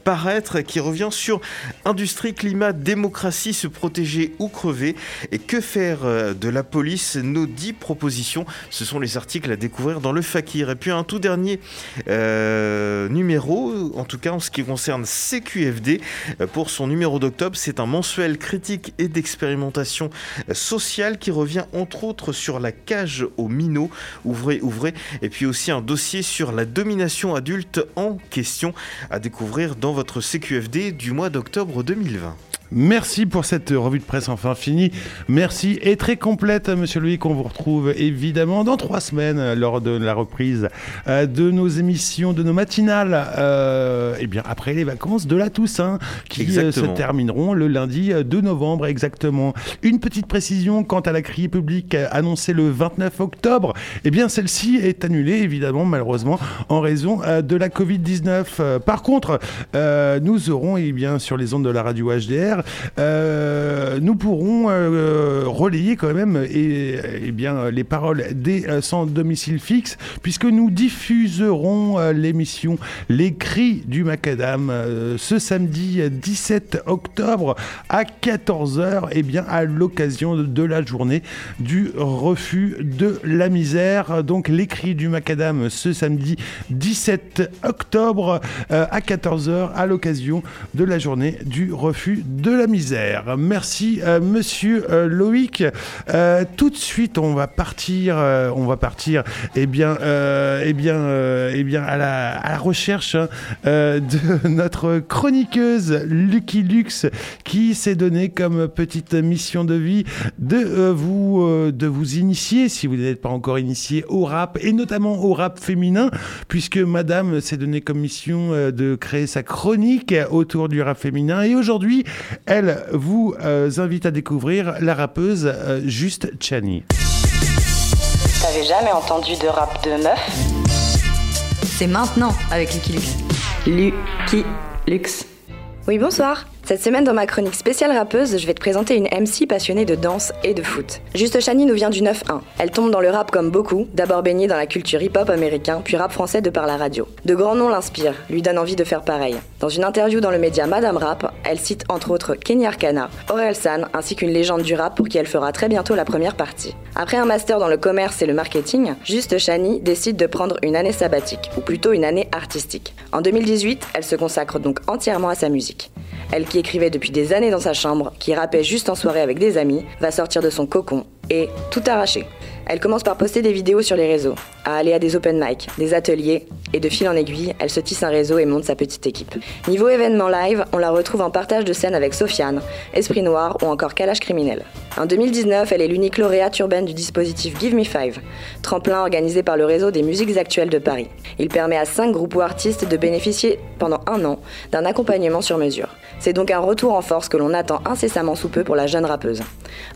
paraître, qui revient sur industrie, climat, démocratie, se protéger ou crever. Et que faire euh, de la police? Nos dix propositions, ce sont les articles à découvrir dans le Fakir. Et puis un tout dernier euh, numéro, en tout cas en ce qui concerne CQFD, euh, pour son numéro d'octobre, c'est un mensuel critique et d'expérimentation sociale qui revient entre autres sur la cage aux minots, ouvrez, ouvrez, et puis aussi un dossier sur la domination adulte en question à découvrir dans votre CQFD du mois d'octobre 2020. Merci pour cette revue de presse enfin finie. Merci et très complète, Monsieur Louis, qu'on vous retrouve évidemment dans trois semaines lors de la reprise euh, de nos émissions, de nos matinales, euh, et bien après les vacances de la Toussaint, qui euh, se termineront le lundi 2 novembre exactement. Une petite précision quant à la criée publique annoncée le 29 octobre, eh bien celle-ci est annulée évidemment malheureusement en raison de la Covid-19. Par contre, nous aurons eh bien sur les ondes de la radio HDR euh, nous pourrons euh, relayer quand même et, et, bien, les paroles des euh, sans domicile fixe, puisque nous diffuserons l'émission Les Cris du Macadam ce samedi 17 octobre à 14h, et bien à l'occasion de la journée du refus de la misère. Donc Les Cris du Macadam ce samedi 17 octobre à 14h à l'occasion de la journée du refus de de la misère. Merci, euh, monsieur euh, Loïc. Euh, tout de suite, on va partir, on va partir, eh bien, eh bien, eh bien, à la, à la recherche hein, de notre chroniqueuse Lucky Lux, qui s'est donné comme petite mission de vie de vous, de vous initier, si vous n'êtes pas encore initié au rap et notamment au rap féminin, puisque Madame s'est donné comme mission de créer sa chronique autour du rap féminin. Et aujourd'hui, elle vous euh, invite à découvrir la rappeuse euh, Juste Chani. T'avais jamais entendu de rap de meuf? C'est maintenant avec Lucky Lux. Lucky Lux. Oui, bonsoir. Cette semaine, dans ma chronique spéciale rappeuse, je vais te présenter une MC passionnée de danse et de foot. Juste Chani nous vient du 9-1. Elle tombe dans le rap comme beaucoup, d'abord baignée dans la culture hip-hop américain, puis rap français de par la radio. De grands noms l'inspirent, lui donnent envie de faire pareil. Dans une interview dans le média Madame Rap, elle cite entre autres Kenny Arcana, Aurel San, ainsi qu'une légende du rap pour qui elle fera très bientôt la première partie. Après un master dans le commerce et le marketing, Juste Chani décide de prendre une année sabbatique, ou plutôt une année artistique. En 2018, elle se consacre donc entièrement à sa musique. Elle qui écrivait depuis des années dans sa chambre, qui rappait juste en soirée avec des amis, va sortir de son cocon et tout arracher. Elle commence par poster des vidéos sur les réseaux, à aller à des open mic, des ateliers, et de fil en aiguille, elle se tisse un réseau et monte sa petite équipe. Niveau événement live, on la retrouve en partage de scène avec Sofiane, Esprit Noir ou encore Calage Criminel. En 2019, elle est l'unique lauréate urbaine du dispositif Give Me Five, tremplin organisé par le réseau des musiques actuelles de Paris. Il permet à cinq groupes ou artistes de bénéficier pendant un an d'un accompagnement sur mesure. C'est donc un retour en force que l'on attend incessamment sous peu pour la jeune rappeuse.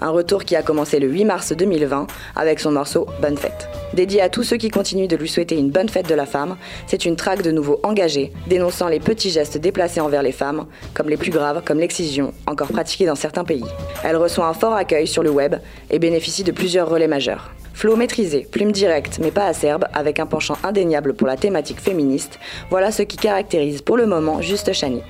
Un retour qui a commencé le 8 mars 2020 avec son morceau Bonne fête. Dédié à tous ceux qui continuent de lui souhaiter une bonne fête de la femme, c'est une traque de nouveau engagée, dénonçant les petits gestes déplacés envers les femmes, comme les plus graves, comme l'excision, encore pratiquée dans certains pays. Elle reçoit un fort accueil sur le web et bénéficie de plusieurs relais majeurs. Flow maîtrisé, plume directe mais pas acerbe, avec un penchant indéniable pour la thématique féministe, voilà ce qui caractérise pour le moment Juste Chani.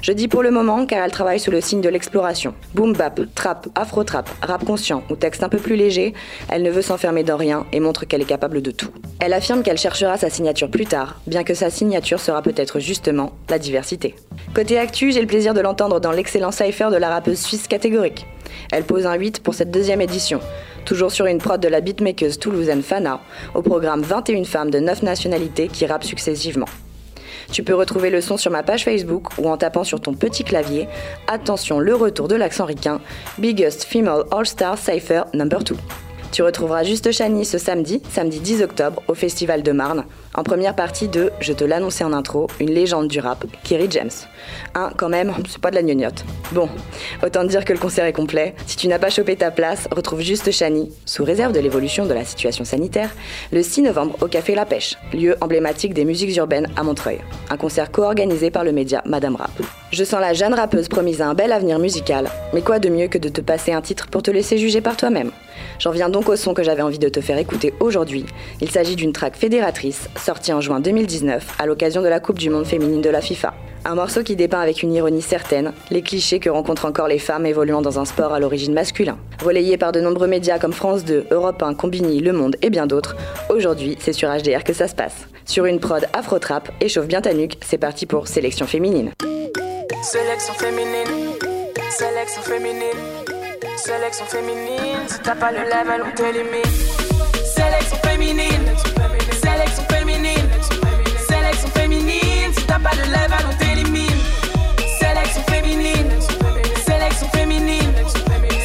Je dis pour le moment car elle travaille sous le signe de l'exploration. Boom bap, trap, afro trap, rap conscient ou texte un peu plus léger, elle ne veut s'enfermer dans rien et montre qu'elle est capable de tout. Elle affirme qu'elle cherchera sa signature plus tard, bien que sa signature sera peut-être justement la diversité. Côté actu, j'ai le plaisir de l'entendre dans l'excellent cypher de la rappeuse suisse catégorique. Elle pose un 8 pour cette deuxième édition, toujours sur une prod de la beatmakeuse toulousaine Fana, au programme 21 femmes de 9 nationalités qui rappent successivement. Tu peux retrouver le son sur ma page Facebook ou en tapant sur ton petit clavier. Attention, le retour de l'accent ricain. Biggest Female All-Star Cypher Number 2. Tu retrouveras Juste Chani ce samedi, samedi 10 octobre, au Festival de Marne, en première partie de, je te l'annonçais en intro, une légende du rap, Kerry James. Un, quand même, c'est pas de la gnognotte. Bon, autant dire que le concert est complet. Si tu n'as pas chopé ta place, retrouve Juste Chani, sous réserve de l'évolution de la situation sanitaire, le 6 novembre au Café La Pêche, lieu emblématique des musiques urbaines à Montreuil. Un concert co-organisé par le média Madame Rap. Je sens la jeune rappeuse promise à un bel avenir musical, mais quoi de mieux que de te passer un titre pour te laisser juger par toi-même? J'en viens donc au son que j'avais envie de te faire écouter aujourd'hui. Il s'agit d'une track fédératrice, sortie en juin 2019 à l'occasion de la Coupe du Monde féminine de la FIFA. Un morceau qui dépeint avec une ironie certaine les clichés que rencontrent encore les femmes évoluant dans un sport à l'origine masculin. Relayé par de nombreux médias comme France 2, Europe 1, Combini, Le Monde et bien d'autres, aujourd'hui c'est sur HDR que ça se passe. Sur une prod afro-trap, échauffe bien ta nuque, c'est parti pour Sélection féminine. Sélection féminine, sélection féminine. Sélection féminine, si t'as pas le level, on te limite. Sélection féminine, si t'as pas de lèvres, on t'élimine. Sélection féminine, sélection féminine,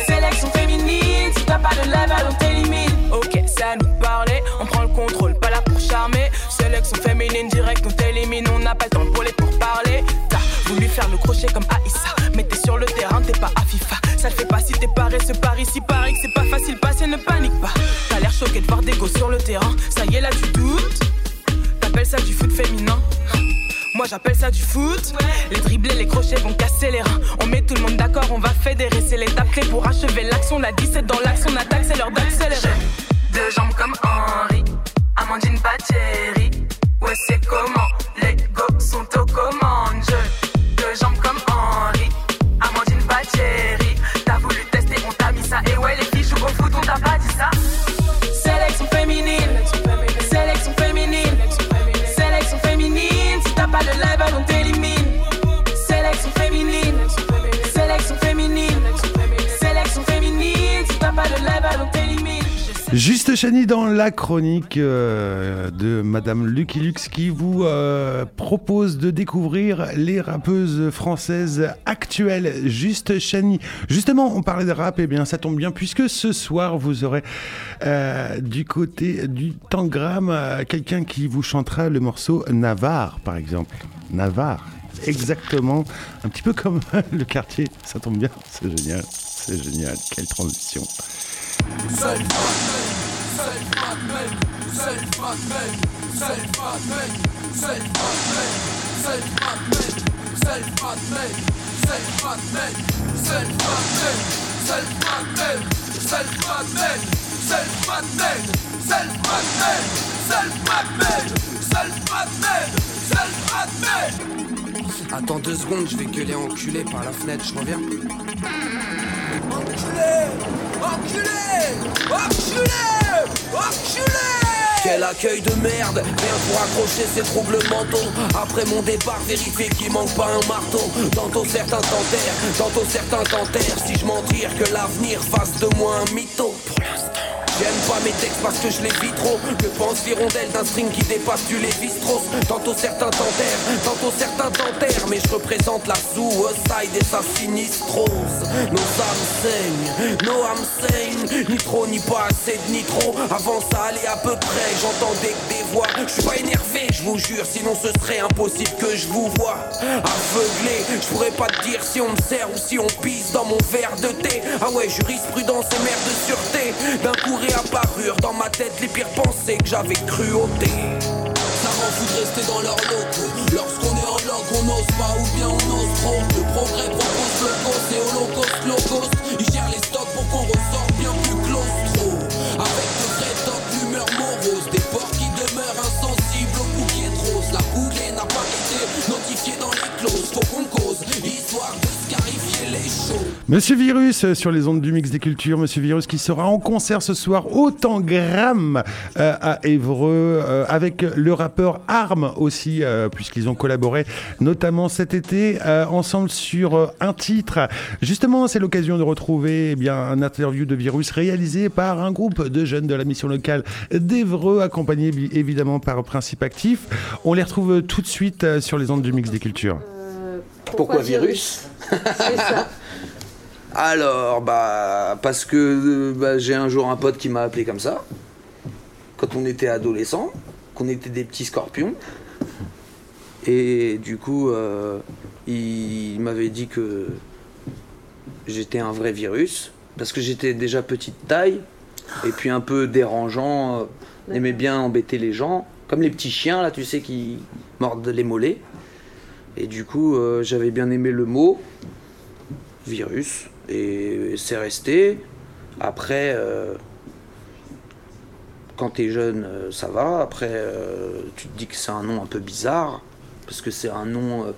sélection féminine, si t'as pas de lèvres, on t'élimine. Ok, ça nous parlait, on prend le contrôle, pas là pour charmer. Sélection féminine, direct, on t'élimine, on n'a pas le temps pour les pourparlers. T'as voulu faire le crochet comme Aïssa, mais t'es sur le terrain, t'es pas à FIFA. Ça le fait pas si t'es paresseux par ici, pareil que c'est pas facile, passer, ne panique pas. T'as l'air choqué de voir des gosses sur le terrain, ça y est, là tu doutes. Ça du foot féminin. Moi j'appelle ça du foot. Les dribblés, les crochets vont casser les reins. On met tout le monde d'accord, on va fédérer. C'est l'étape clé pour achever l'action. La 17 dans l'axe, on attaque, c'est l'heure d'accélérer. Deux jambes comme Henri, Amandine Pacheri. Ouais, c'est comment? Les go sont aux commandes. Je, deux jambes comme Henri, Amandine Pacheri. Juste Chani dans la chronique euh, de Madame Lucky Lux qui vous euh, propose de découvrir les rappeuses françaises actuelles. Juste Chani. Justement, on parlait de rap, et bien ça tombe bien puisque ce soir vous aurez euh, du côté du Tangram quelqu'un qui vous chantera le morceau Navarre par exemple. Navarre. Exactement, un petit peu comme le quartier, ça tombe bien, c'est génial, c'est génial, quelle transition. Attends deux secondes, je vais gueuler enculé par la fenêtre, je reviens. Quel accueil de merde Rien pour accrocher ces troubles mentaux. Après mon départ, vérifier qu'il manque pas un marteau. Tantôt certains t'enterrent, tantôt certains t'enterrent Si je m'en tire que l'avenir fasse de moi un mytho J'aime pas mes textes parce que je les vis trop. Que pense l'hirondelle d'un string qui dépasse du Lévi-Strauss. Tantôt certains t'enterrent, tantôt certains t'enterrent Mais je représente la suicide et sa sinistrose. Nos âmes saignent, nos âmes saignent. Ni trop ni pas assez de nitro. Avant ça allait à peu près, j'entendais que des voix. Je suis pas énervé, je vous jure, sinon ce serait impossible que je vous vois. Aveuglé, je pourrais pas te dire si on me sert ou si on pisse dans mon verre de thé. Ah ouais, jurisprudence et mère de sûreté. D'un coup réapparurent dans ma tête les pires pensées que j'avais cru Ça m'en fout de rester dans leur locaux Lorsqu'on est en log, on n'ose pas ou bien on ose trop. Le progrès propose locos et holocauste locos Ils gèrent les stocks pour qu'on ressorte bien plus claustro. Avec de vrais tocs, l'humeur morose. Des porcs qui demeurent insensibles au bouquet de rose La bouclée n'a pas été notifiée dans les clauses. Faut qu'on cause, histoire Monsieur Virus euh, sur les ondes du mix des cultures, Monsieur Virus qui sera en concert ce soir au Tangram euh, à Évreux euh, avec le rappeur Arm aussi puisqu'ils ont collaboré notamment cet été ensemble sur un titre. Justement, c'est l'occasion de retrouver eh un interview de Virus réalisé par un groupe de jeunes de la mission locale d'Évreux accompagné évidemment par Principe Actif. On les retrouve tout de suite sur les ondes du mix des cultures. Pourquoi virus? Alors, bah, parce que euh, bah, j'ai un jour un pote qui m'a appelé comme ça, quand on était adolescent, qu'on était des petits scorpions. Et du coup, euh, il m'avait dit que j'étais un vrai virus, parce que j'étais déjà petite taille, et puis un peu dérangeant, euh, aimait bien embêter les gens, comme les petits chiens, là, tu sais, qui mordent les mollets. Et du coup, euh, j'avais bien aimé le mot virus et c'est resté. Après, euh, quand t'es jeune, euh, ça va. Après, euh, tu te dis que c'est un nom un peu bizarre parce que c'est un nom. euh,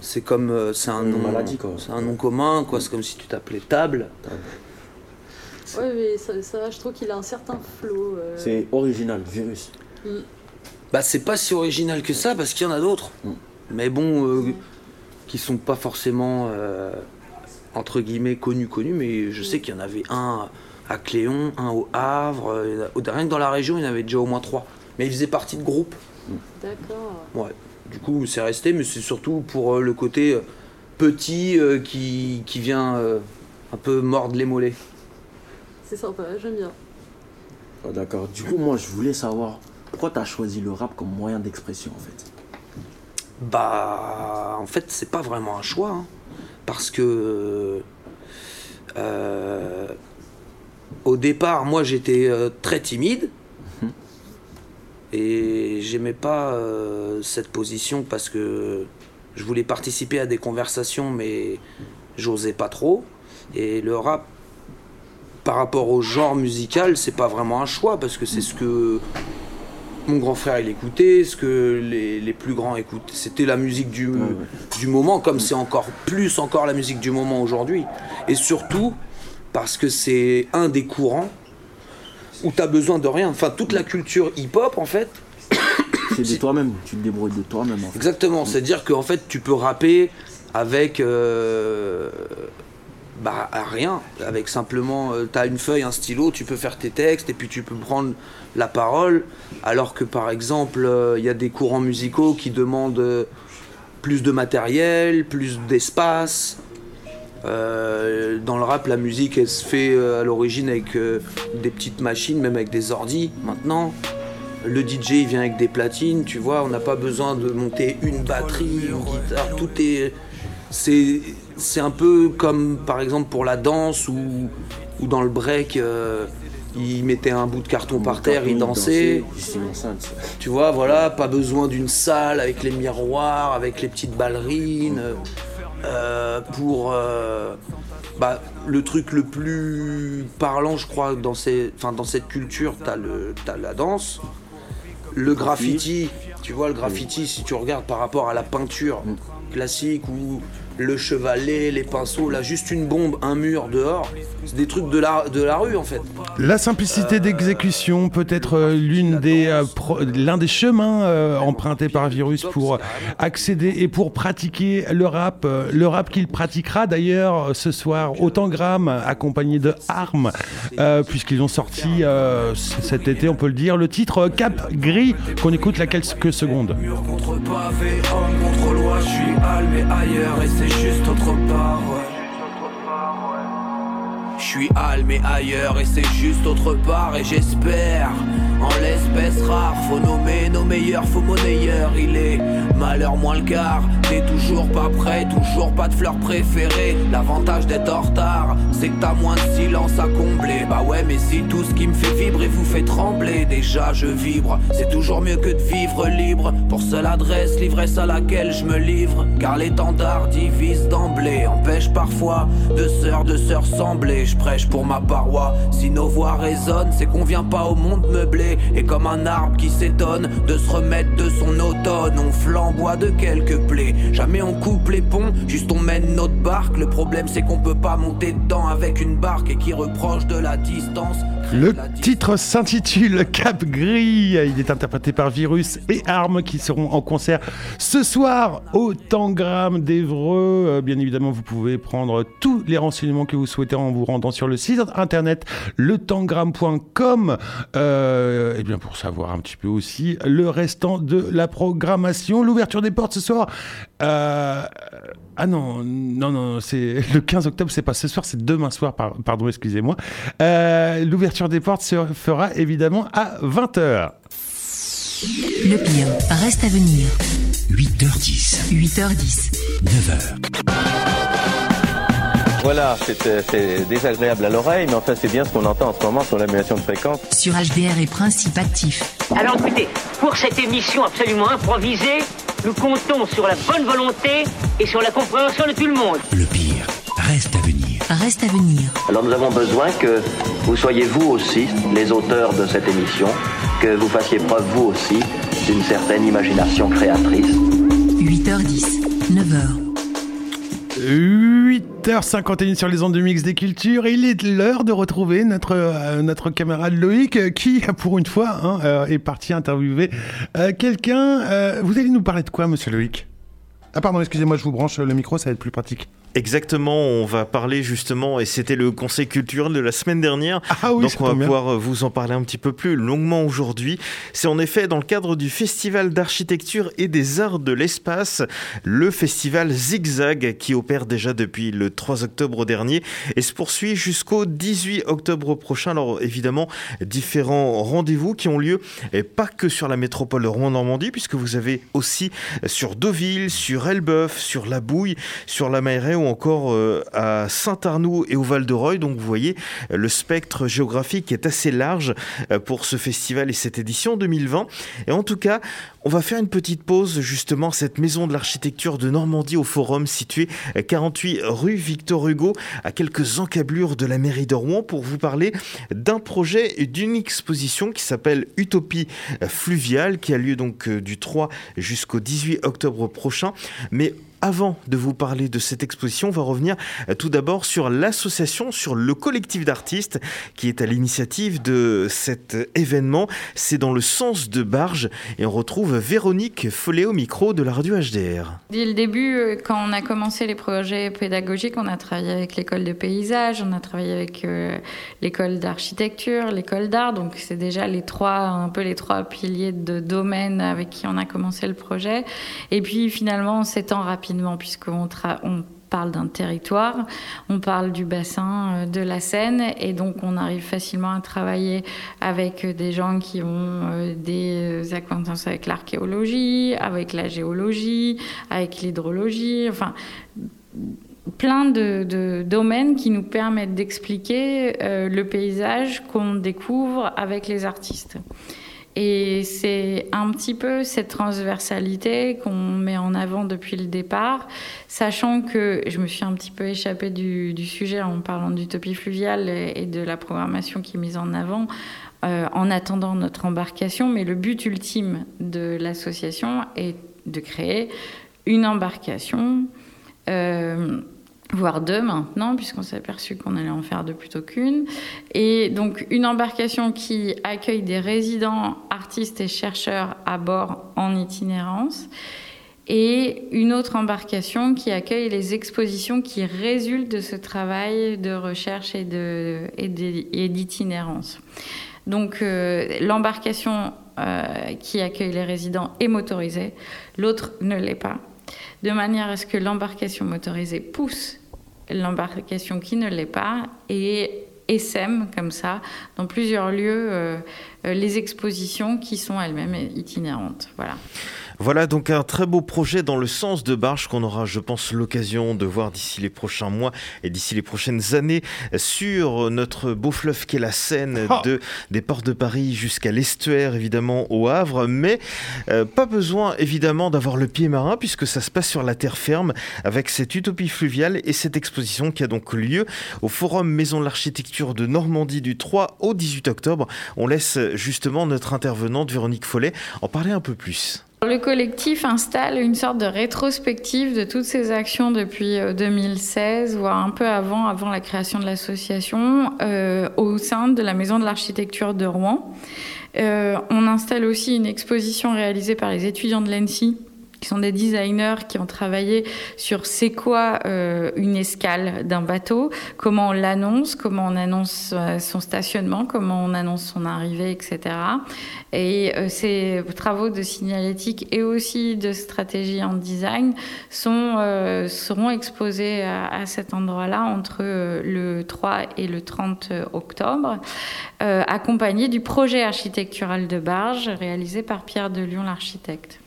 C'est comme euh, c'est un Une nom maladie, quoi. C'est un nom commun quoi. C'est comme si tu t'appelais Table. Ouais, mais ça, ça, je trouve qu'il a un certain flow. euh. C'est original, virus. Mm. Bah c'est pas si original que ça parce qu'il y en a d'autres. Mais bon, euh, qui sont pas forcément euh, entre guillemets connus connus, mais je sais qu'il y en avait un à Cléon, un au Havre, euh, rien que dans la région il y en avait déjà au moins trois. Mais ils faisaient partie de groupes. D'accord. Ouais. Du coup c'est resté, mais c'est surtout pour euh, le côté petit euh, qui, qui vient euh, un peu mordre les mollets. C'est sympa, j'aime bien. Ah, D'accord. Du coup, moi, je voulais savoir pourquoi tu as choisi le rap comme moyen d'expression, en fait? Bah, en fait, c'est pas vraiment un choix. hein. parce que. euh, au départ, moi, j'étais euh, très timide. Et j'aimais pas euh, cette position parce que je voulais participer à des conversations, mais j'osais pas trop. Et le rap, par rapport au genre musical, c'est pas vraiment un choix parce que c'est ce que mon grand frère il écoutait, ce que les, les plus grands écoutaient. C'était la musique du, du moment, comme c'est encore plus encore la musique du moment aujourd'hui. Et surtout parce que c'est un des courants où tu as besoin de rien. Enfin, toute la culture hip-hop, en fait. C'est de toi-même, tu te débrouilles de toi-même. en fait. Exactement, c'est-à-dire qu'en fait, tu peux rapper avec. euh, bah, rien. Avec simplement. tu as une feuille, un stylo, tu peux faire tes textes et puis tu peux prendre la parole. Alors que par exemple, il y a des courants musicaux qui demandent euh, plus de matériel, plus d'espace. Euh, dans le rap, la musique, elle se fait euh, à l'origine avec euh, des petites machines, même avec des ordis. Maintenant, le DJ il vient avec des platines, tu vois, on n'a pas besoin de monter une batterie, une guitare, tout est. C'est, c'est un peu comme par exemple pour la danse ou, ou dans le break, euh, ils mettaient un bout de carton par terre, ils dansaient. Tu vois, voilà, pas besoin d'une salle avec les miroirs, avec les petites ballerines. euh, pour euh, bah, le truc le plus parlant, je crois, dans, ces, enfin, dans cette culture, t'as, le, t'as la danse. Le graffiti, tu vois, le graffiti, si tu regardes par rapport à la peinture classique ou le chevalet, les pinceaux, là, juste une bombe, un mur dehors, c'est des trucs de la, de la rue en fait. La simplicité d'exécution peut être euh, l'une des, euh, l'un des chemins euh, empruntés par Virus pour accéder et pour pratiquer le rap. Euh, Le rap qu'il pratiquera d'ailleurs euh, ce soir au Tangram, accompagné de Armes, euh, puisqu'ils ont sorti euh, cet été, on peut le dire, le titre euh, Cap Gris, qu'on écoute la quelques secondes. Contre pavé, homme contre loi, je suis al mais ailleurs et c'est juste autre part. ouais. Je suis mais ailleurs et c'est juste autre part et j'espère en l'espèce rare faut nommer nos meilleurs faux monnayeurs il est malheur moins le quart. T'es toujours pas prêt toujours pas de fleurs préférées l'avantage d'être en retard c'est que t'as moins de silence à combler. Bah ouais mais si tout ce qui me fait vibrer vous fait trembler déjà je vibre. C'est toujours mieux que de vivre libre. Pour seule adresse l'ivresse à laquelle je me livre. Car l'étendard divise d'emblée empêche parfois de sœurs de sœurs sembler. Je prêche pour ma paroi si nos voix résonnent c'est qu'on vient pas au monde meublé et comme un arbre qui s'étonne de se remettre de son automne on flamboie de quelques plaies. Jamais on coupe les ponts juste on mène notre barque. Le problème c'est qu'on peut pas monter dedans avec une barque et qui reproche de la distance Le titre s'intitule Cap Gris. Il est interprété par Virus et Armes qui seront en concert ce soir au Tangram d'Evreux. Euh, Bien évidemment, vous pouvez prendre tous les renseignements que vous souhaitez en vous rendant sur le site internet letangram.com. Euh, et bien pour savoir un petit peu aussi le restant de la programmation. L'ouverture des portes ce soir. euh, ah non, non, non, c'est le 15 octobre, c'est pas ce soir, c'est demain soir, par- pardon, excusez-moi. Euh, L'ouverture des portes se fera évidemment à 20h. Le pire reste à venir. 8h10. 8h10. 9h. Voilà, c'est euh, c'est désagréable à l'oreille, mais enfin c'est bien ce qu'on entend en ce moment sur l'annulation de fréquence. Sur HDR et principe actif. Alors écoutez, pour cette émission absolument improvisée, nous comptons sur la bonne volonté et sur la compréhension de tout le monde. Le pire reste à venir. Reste à venir. Alors nous avons besoin que vous soyez vous aussi les auteurs de cette émission, que vous fassiez preuve vous aussi d'une certaine imagination créatrice. 8h10. 9h. 8h51 sur les ondes du mix des cultures. Il est l'heure de retrouver notre, euh, camarade Loïc euh, qui, pour une fois, hein, euh, est parti interviewer quelqu'un. Vous allez nous parler de quoi, monsieur Loïc? Ah, pardon, excusez-moi, je vous branche le micro, ça va être plus pratique. Exactement, on va parler justement, et c'était le conseil culturel de la semaine dernière, Ah oui, donc on va pouvoir vous en parler un petit peu plus longuement aujourd'hui. C'est en effet dans le cadre du Festival d'architecture et des arts de l'espace, le festival Zigzag, qui opère déjà depuis le 3 octobre dernier et se poursuit jusqu'au 18 octobre prochain. Alors évidemment, différents rendez-vous qui ont lieu, et pas que sur la métropole Rouen-Normandie, puisque vous avez aussi sur Deauville, sur Elbeuf, sur La Bouille, sur la Mailleraie encore euh, à Saint-Arnoux et au Val-de-Reuil. Donc vous voyez, euh, le spectre géographique est assez large euh, pour ce festival et cette édition 2020. Et en tout cas, on va faire une petite pause justement cette maison de l'architecture de Normandie au Forum située à 48 rue Victor Hugo à quelques encablures de la mairie de Rouen pour vous parler d'un projet et d'une exposition qui s'appelle Utopie fluviale qui a lieu donc euh, du 3 jusqu'au 18 octobre prochain. Mais avant de vous parler de cette exposition, on va revenir euh, tout d'abord sur l'association, sur le collectif d'artistes qui est à l'initiative de cet événement. C'est dans le sens de Barge et on retrouve Véronique Follet au micro de la radio HDR. Dès le début, euh, quand on a commencé les projets pédagogiques, on a travaillé avec l'école de paysage, on a travaillé avec euh, l'école d'architecture, l'école d'art. Donc c'est déjà les trois, un peu les trois piliers de domaine avec qui on a commencé le projet. Et puis finalement, on s'étend rapidement puisqu'on on parle d'un territoire, on parle du bassin euh, de la Seine et donc on arrive facilement à travailler avec des gens qui ont euh, des acquaintances avec l'archéologie, avec la géologie, avec l'hydrologie, enfin plein de, domaines qui nous permettent d'expliquer euh, le paysage qu'on découvre avec les artistes. Et c'est un petit peu cette transversalité qu'on met en avant depuis le départ, sachant que je me suis un petit peu échappée du, sujet en parlant d'utopie fluviale et, et de la programmation qui est mise en avant euh, en attendant notre embarcation. Mais le but ultime de l'association est de créer une embarcation. euh, voire deux maintenant, puisqu'on s'est aperçu qu'on allait en faire deux plutôt qu'une. Et donc une embarcation qui accueille des résidents, artistes et chercheurs à bord en itinérance, et une autre embarcation qui accueille les expositions qui résultent de ce travail de recherche et d'itinérance. Donc euh, l'embarcation euh, qui accueille les résidents est motorisée, l'autre ne l'est pas, de manière à ce que l'embarcation motorisée pousse l'embarcation qui ne l'est pas et essaime comme ça dans plusieurs lieux euh, euh, les expositions qui sont elles-mêmes itinérantes. Voilà. Voilà donc un très beau projet dans le sens de Barge qu'on aura, je pense, l'occasion de voir d'ici les prochains mois et d'ici les prochaines années sur notre beau fleuve qu'est la Seine, de, des ports de Paris jusqu'à l'estuaire, évidemment, au Havre. Mais euh, pas besoin, évidemment, d'avoir le pied marin puisque ça se passe sur la terre ferme avec cette utopie fluviale et cette exposition qui a donc lieu au Forum Maison de l'Architecture de Normandie du 3 au 18 octobre. On laisse justement notre intervenante Véronique Follet en parler un peu plus. Le collectif installe une sorte de rétrospective de toutes ces actions depuis euh, 2016, voire un peu avant, avant la création de l'association, euh, au sein de la Maison de l'Architecture de Rouen. Euh, on installe aussi une exposition réalisée par les étudiants de l'ENSI qui sont des designers qui ont travaillé sur c'est quoi euh, une escale d'un bateau, comment on l'annonce, comment on annonce euh, son stationnement, comment on annonce son arrivée, etc. Et euh, ces travaux de signalétique et aussi de stratégie en design seront exposés à, à cet endroit-là entre le 3 et le 30 octobre, accompagnés du projet architectural de Barge réalisé par Pierre de Lyon, l'architecte.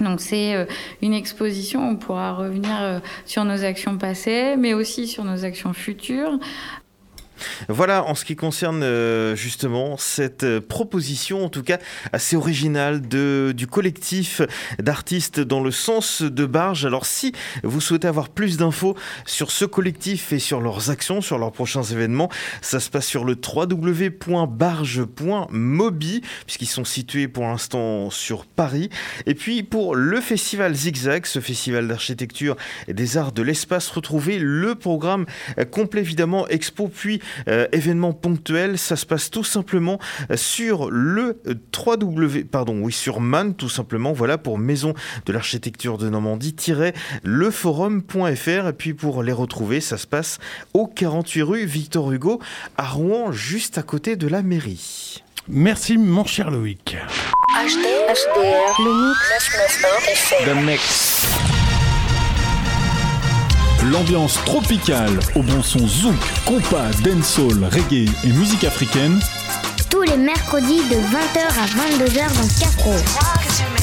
Donc c'est euh, une exposition on pourra revenir euh, sur nos actions passées, mais aussi sur nos actions futures. Voilà en ce qui concerne euh, justement cette euh, proposition, en tout cas assez originale du collectif d'artistes dans le sens de Barge. Alors si vous souhaitez avoir plus d'infos sur ce collectif et sur leurs actions, sur leurs prochains événements, ça se passe sur le www.barge.mobi, puisqu'ils sont situés pour l'instant sur Paris. Et puis pour le festival Zigzag, ce festival d'architecture et des arts de l'espace, retrouvez le programme euh, complet évidemment expo puis euh, événement ponctuel, ça se passe tout simplement sur le 3W, pardon, oui, sur MAN, tout simplement, voilà, pour Maison de l'Architecture de Normandie-leforum.fr. Et puis pour les retrouver, ça se passe au 48 rue Victor Hugo, à Rouen, juste à côté de la mairie. Merci, mon cher Loïc. HDR, le mix. The mix. L'ambiance tropicale au bon son zouk, compas, dancehall, reggae et musique africaine. Tous les mercredis de 20h à 22h dans Capro.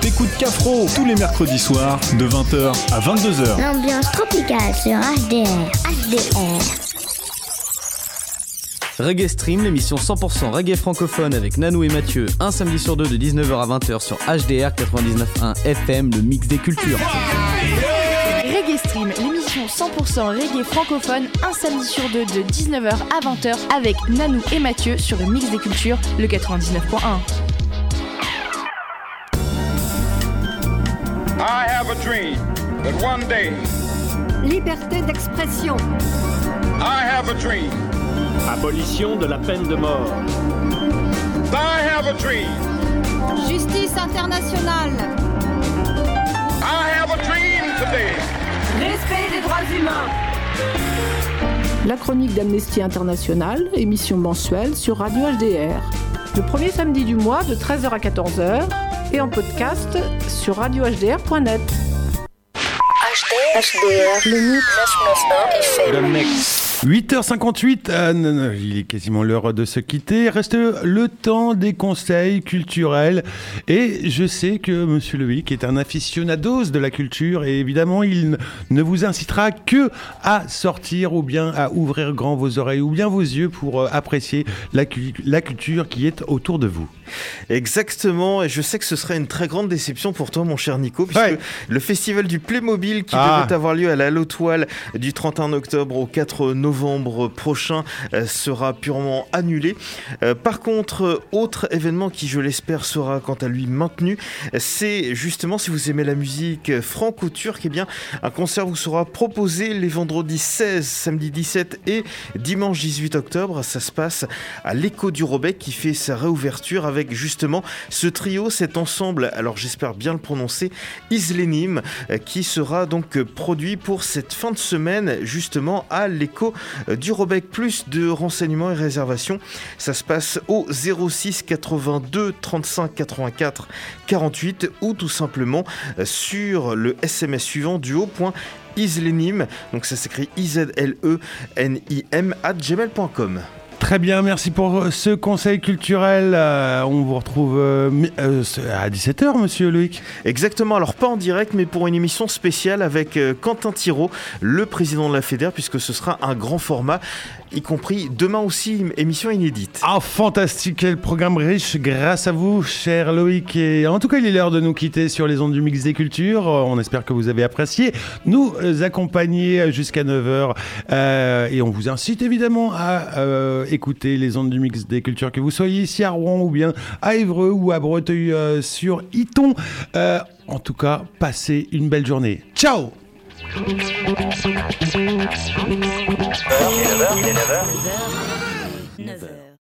T'écoutes Cafro tous les mercredis soirs de 20h à 22h. L'ambiance tropicale sur HDR. HDR. Reggae Stream, l'émission 100% reggae francophone avec Nanou et Mathieu, un samedi sur deux de 19h à 20h sur HDR 99.1 FM, le mix des cultures. Reggae Stream, l'émission 100% reggae francophone, un samedi sur deux de 19h à 20h avec Nanou et Mathieu sur le mix des cultures, le 99.1. I have a dream that one day Liberté d'expression. I have a dream. Abolition de la peine de mort. I have a dream. Justice internationale. I have a dream today. Respect des droits humains. La chronique d'Amnesty International, émission mensuelle sur Radio HDR. Le premier samedi du mois de 13h à 14h et en podcast sur radiohdr.net. HDR, le mix. The mix. 8h58, ah, non, non, il est quasiment l'heure de se quitter. Reste le temps des conseils culturels. Et je sais que Monsieur Loïc est un aficionados de la culture et évidemment, il ne vous incitera que à sortir ou bien à ouvrir grand vos oreilles ou bien vos yeux pour euh, apprécier la culture qui est autour de vous. Exactement, et je sais que ce serait une très grande déception pour toi, mon cher Nico, puisque le festival du Playmobil qui Ah. devait avoir lieu à la Lotoile du 31 octobre au 4 novembre prochain euh, sera purement annulé. Euh, par contre, euh, autre événement qui, je l'espère, sera quant à lui maintenu, c'est justement, si vous aimez la musique franco-turque, eh bien, un concert vous sera proposé les vendredis 16, samedi 17 et dimanche 18 octobre. Ça se passe à l'Écho du Robec qui fait sa réouverture avec justement ce trio, cet ensemble, alors j'espère bien le prononcer, Islenim, euh, qui sera donc euh, produit pour cette fin de semaine justement à l'Écho euh, du Robec. Plus de renseignements et réservations, ça se passe au 06 82 35 84 48 ou tout simplement sur le SMS suivant duo.islenim, donc ça s'écrit I-Z-L-E-N-I-M at gmail.com. Très bien, merci pour ce conseil culturel. Euh, on vous retrouve euh, euh, à 17h, monsieur Loïc. Exactement, alors pas en direct, mais pour une émission spéciale avec euh, Quentin Thiraud, le président de la Fédère, puisque ce sera un grand format, y compris demain aussi, émission inédite. Ah, fantastique, quel programme riche grâce à vous, cher Loïc. Et en tout cas, il est l'heure de nous quitter sur les ondes du Mix des Cultures. On espère que vous avez apprécié nous euh, accompagner jusqu'à 9h. Euh, et on vous incite évidemment à euh, écouter les ondes du Mix des Cultures, que vous soyez ici à Rouen ou bien à Évreux ou à Breteuil sur Iton. En tout cas, passez une belle journée. Ciao Il est 9h, il est 9h.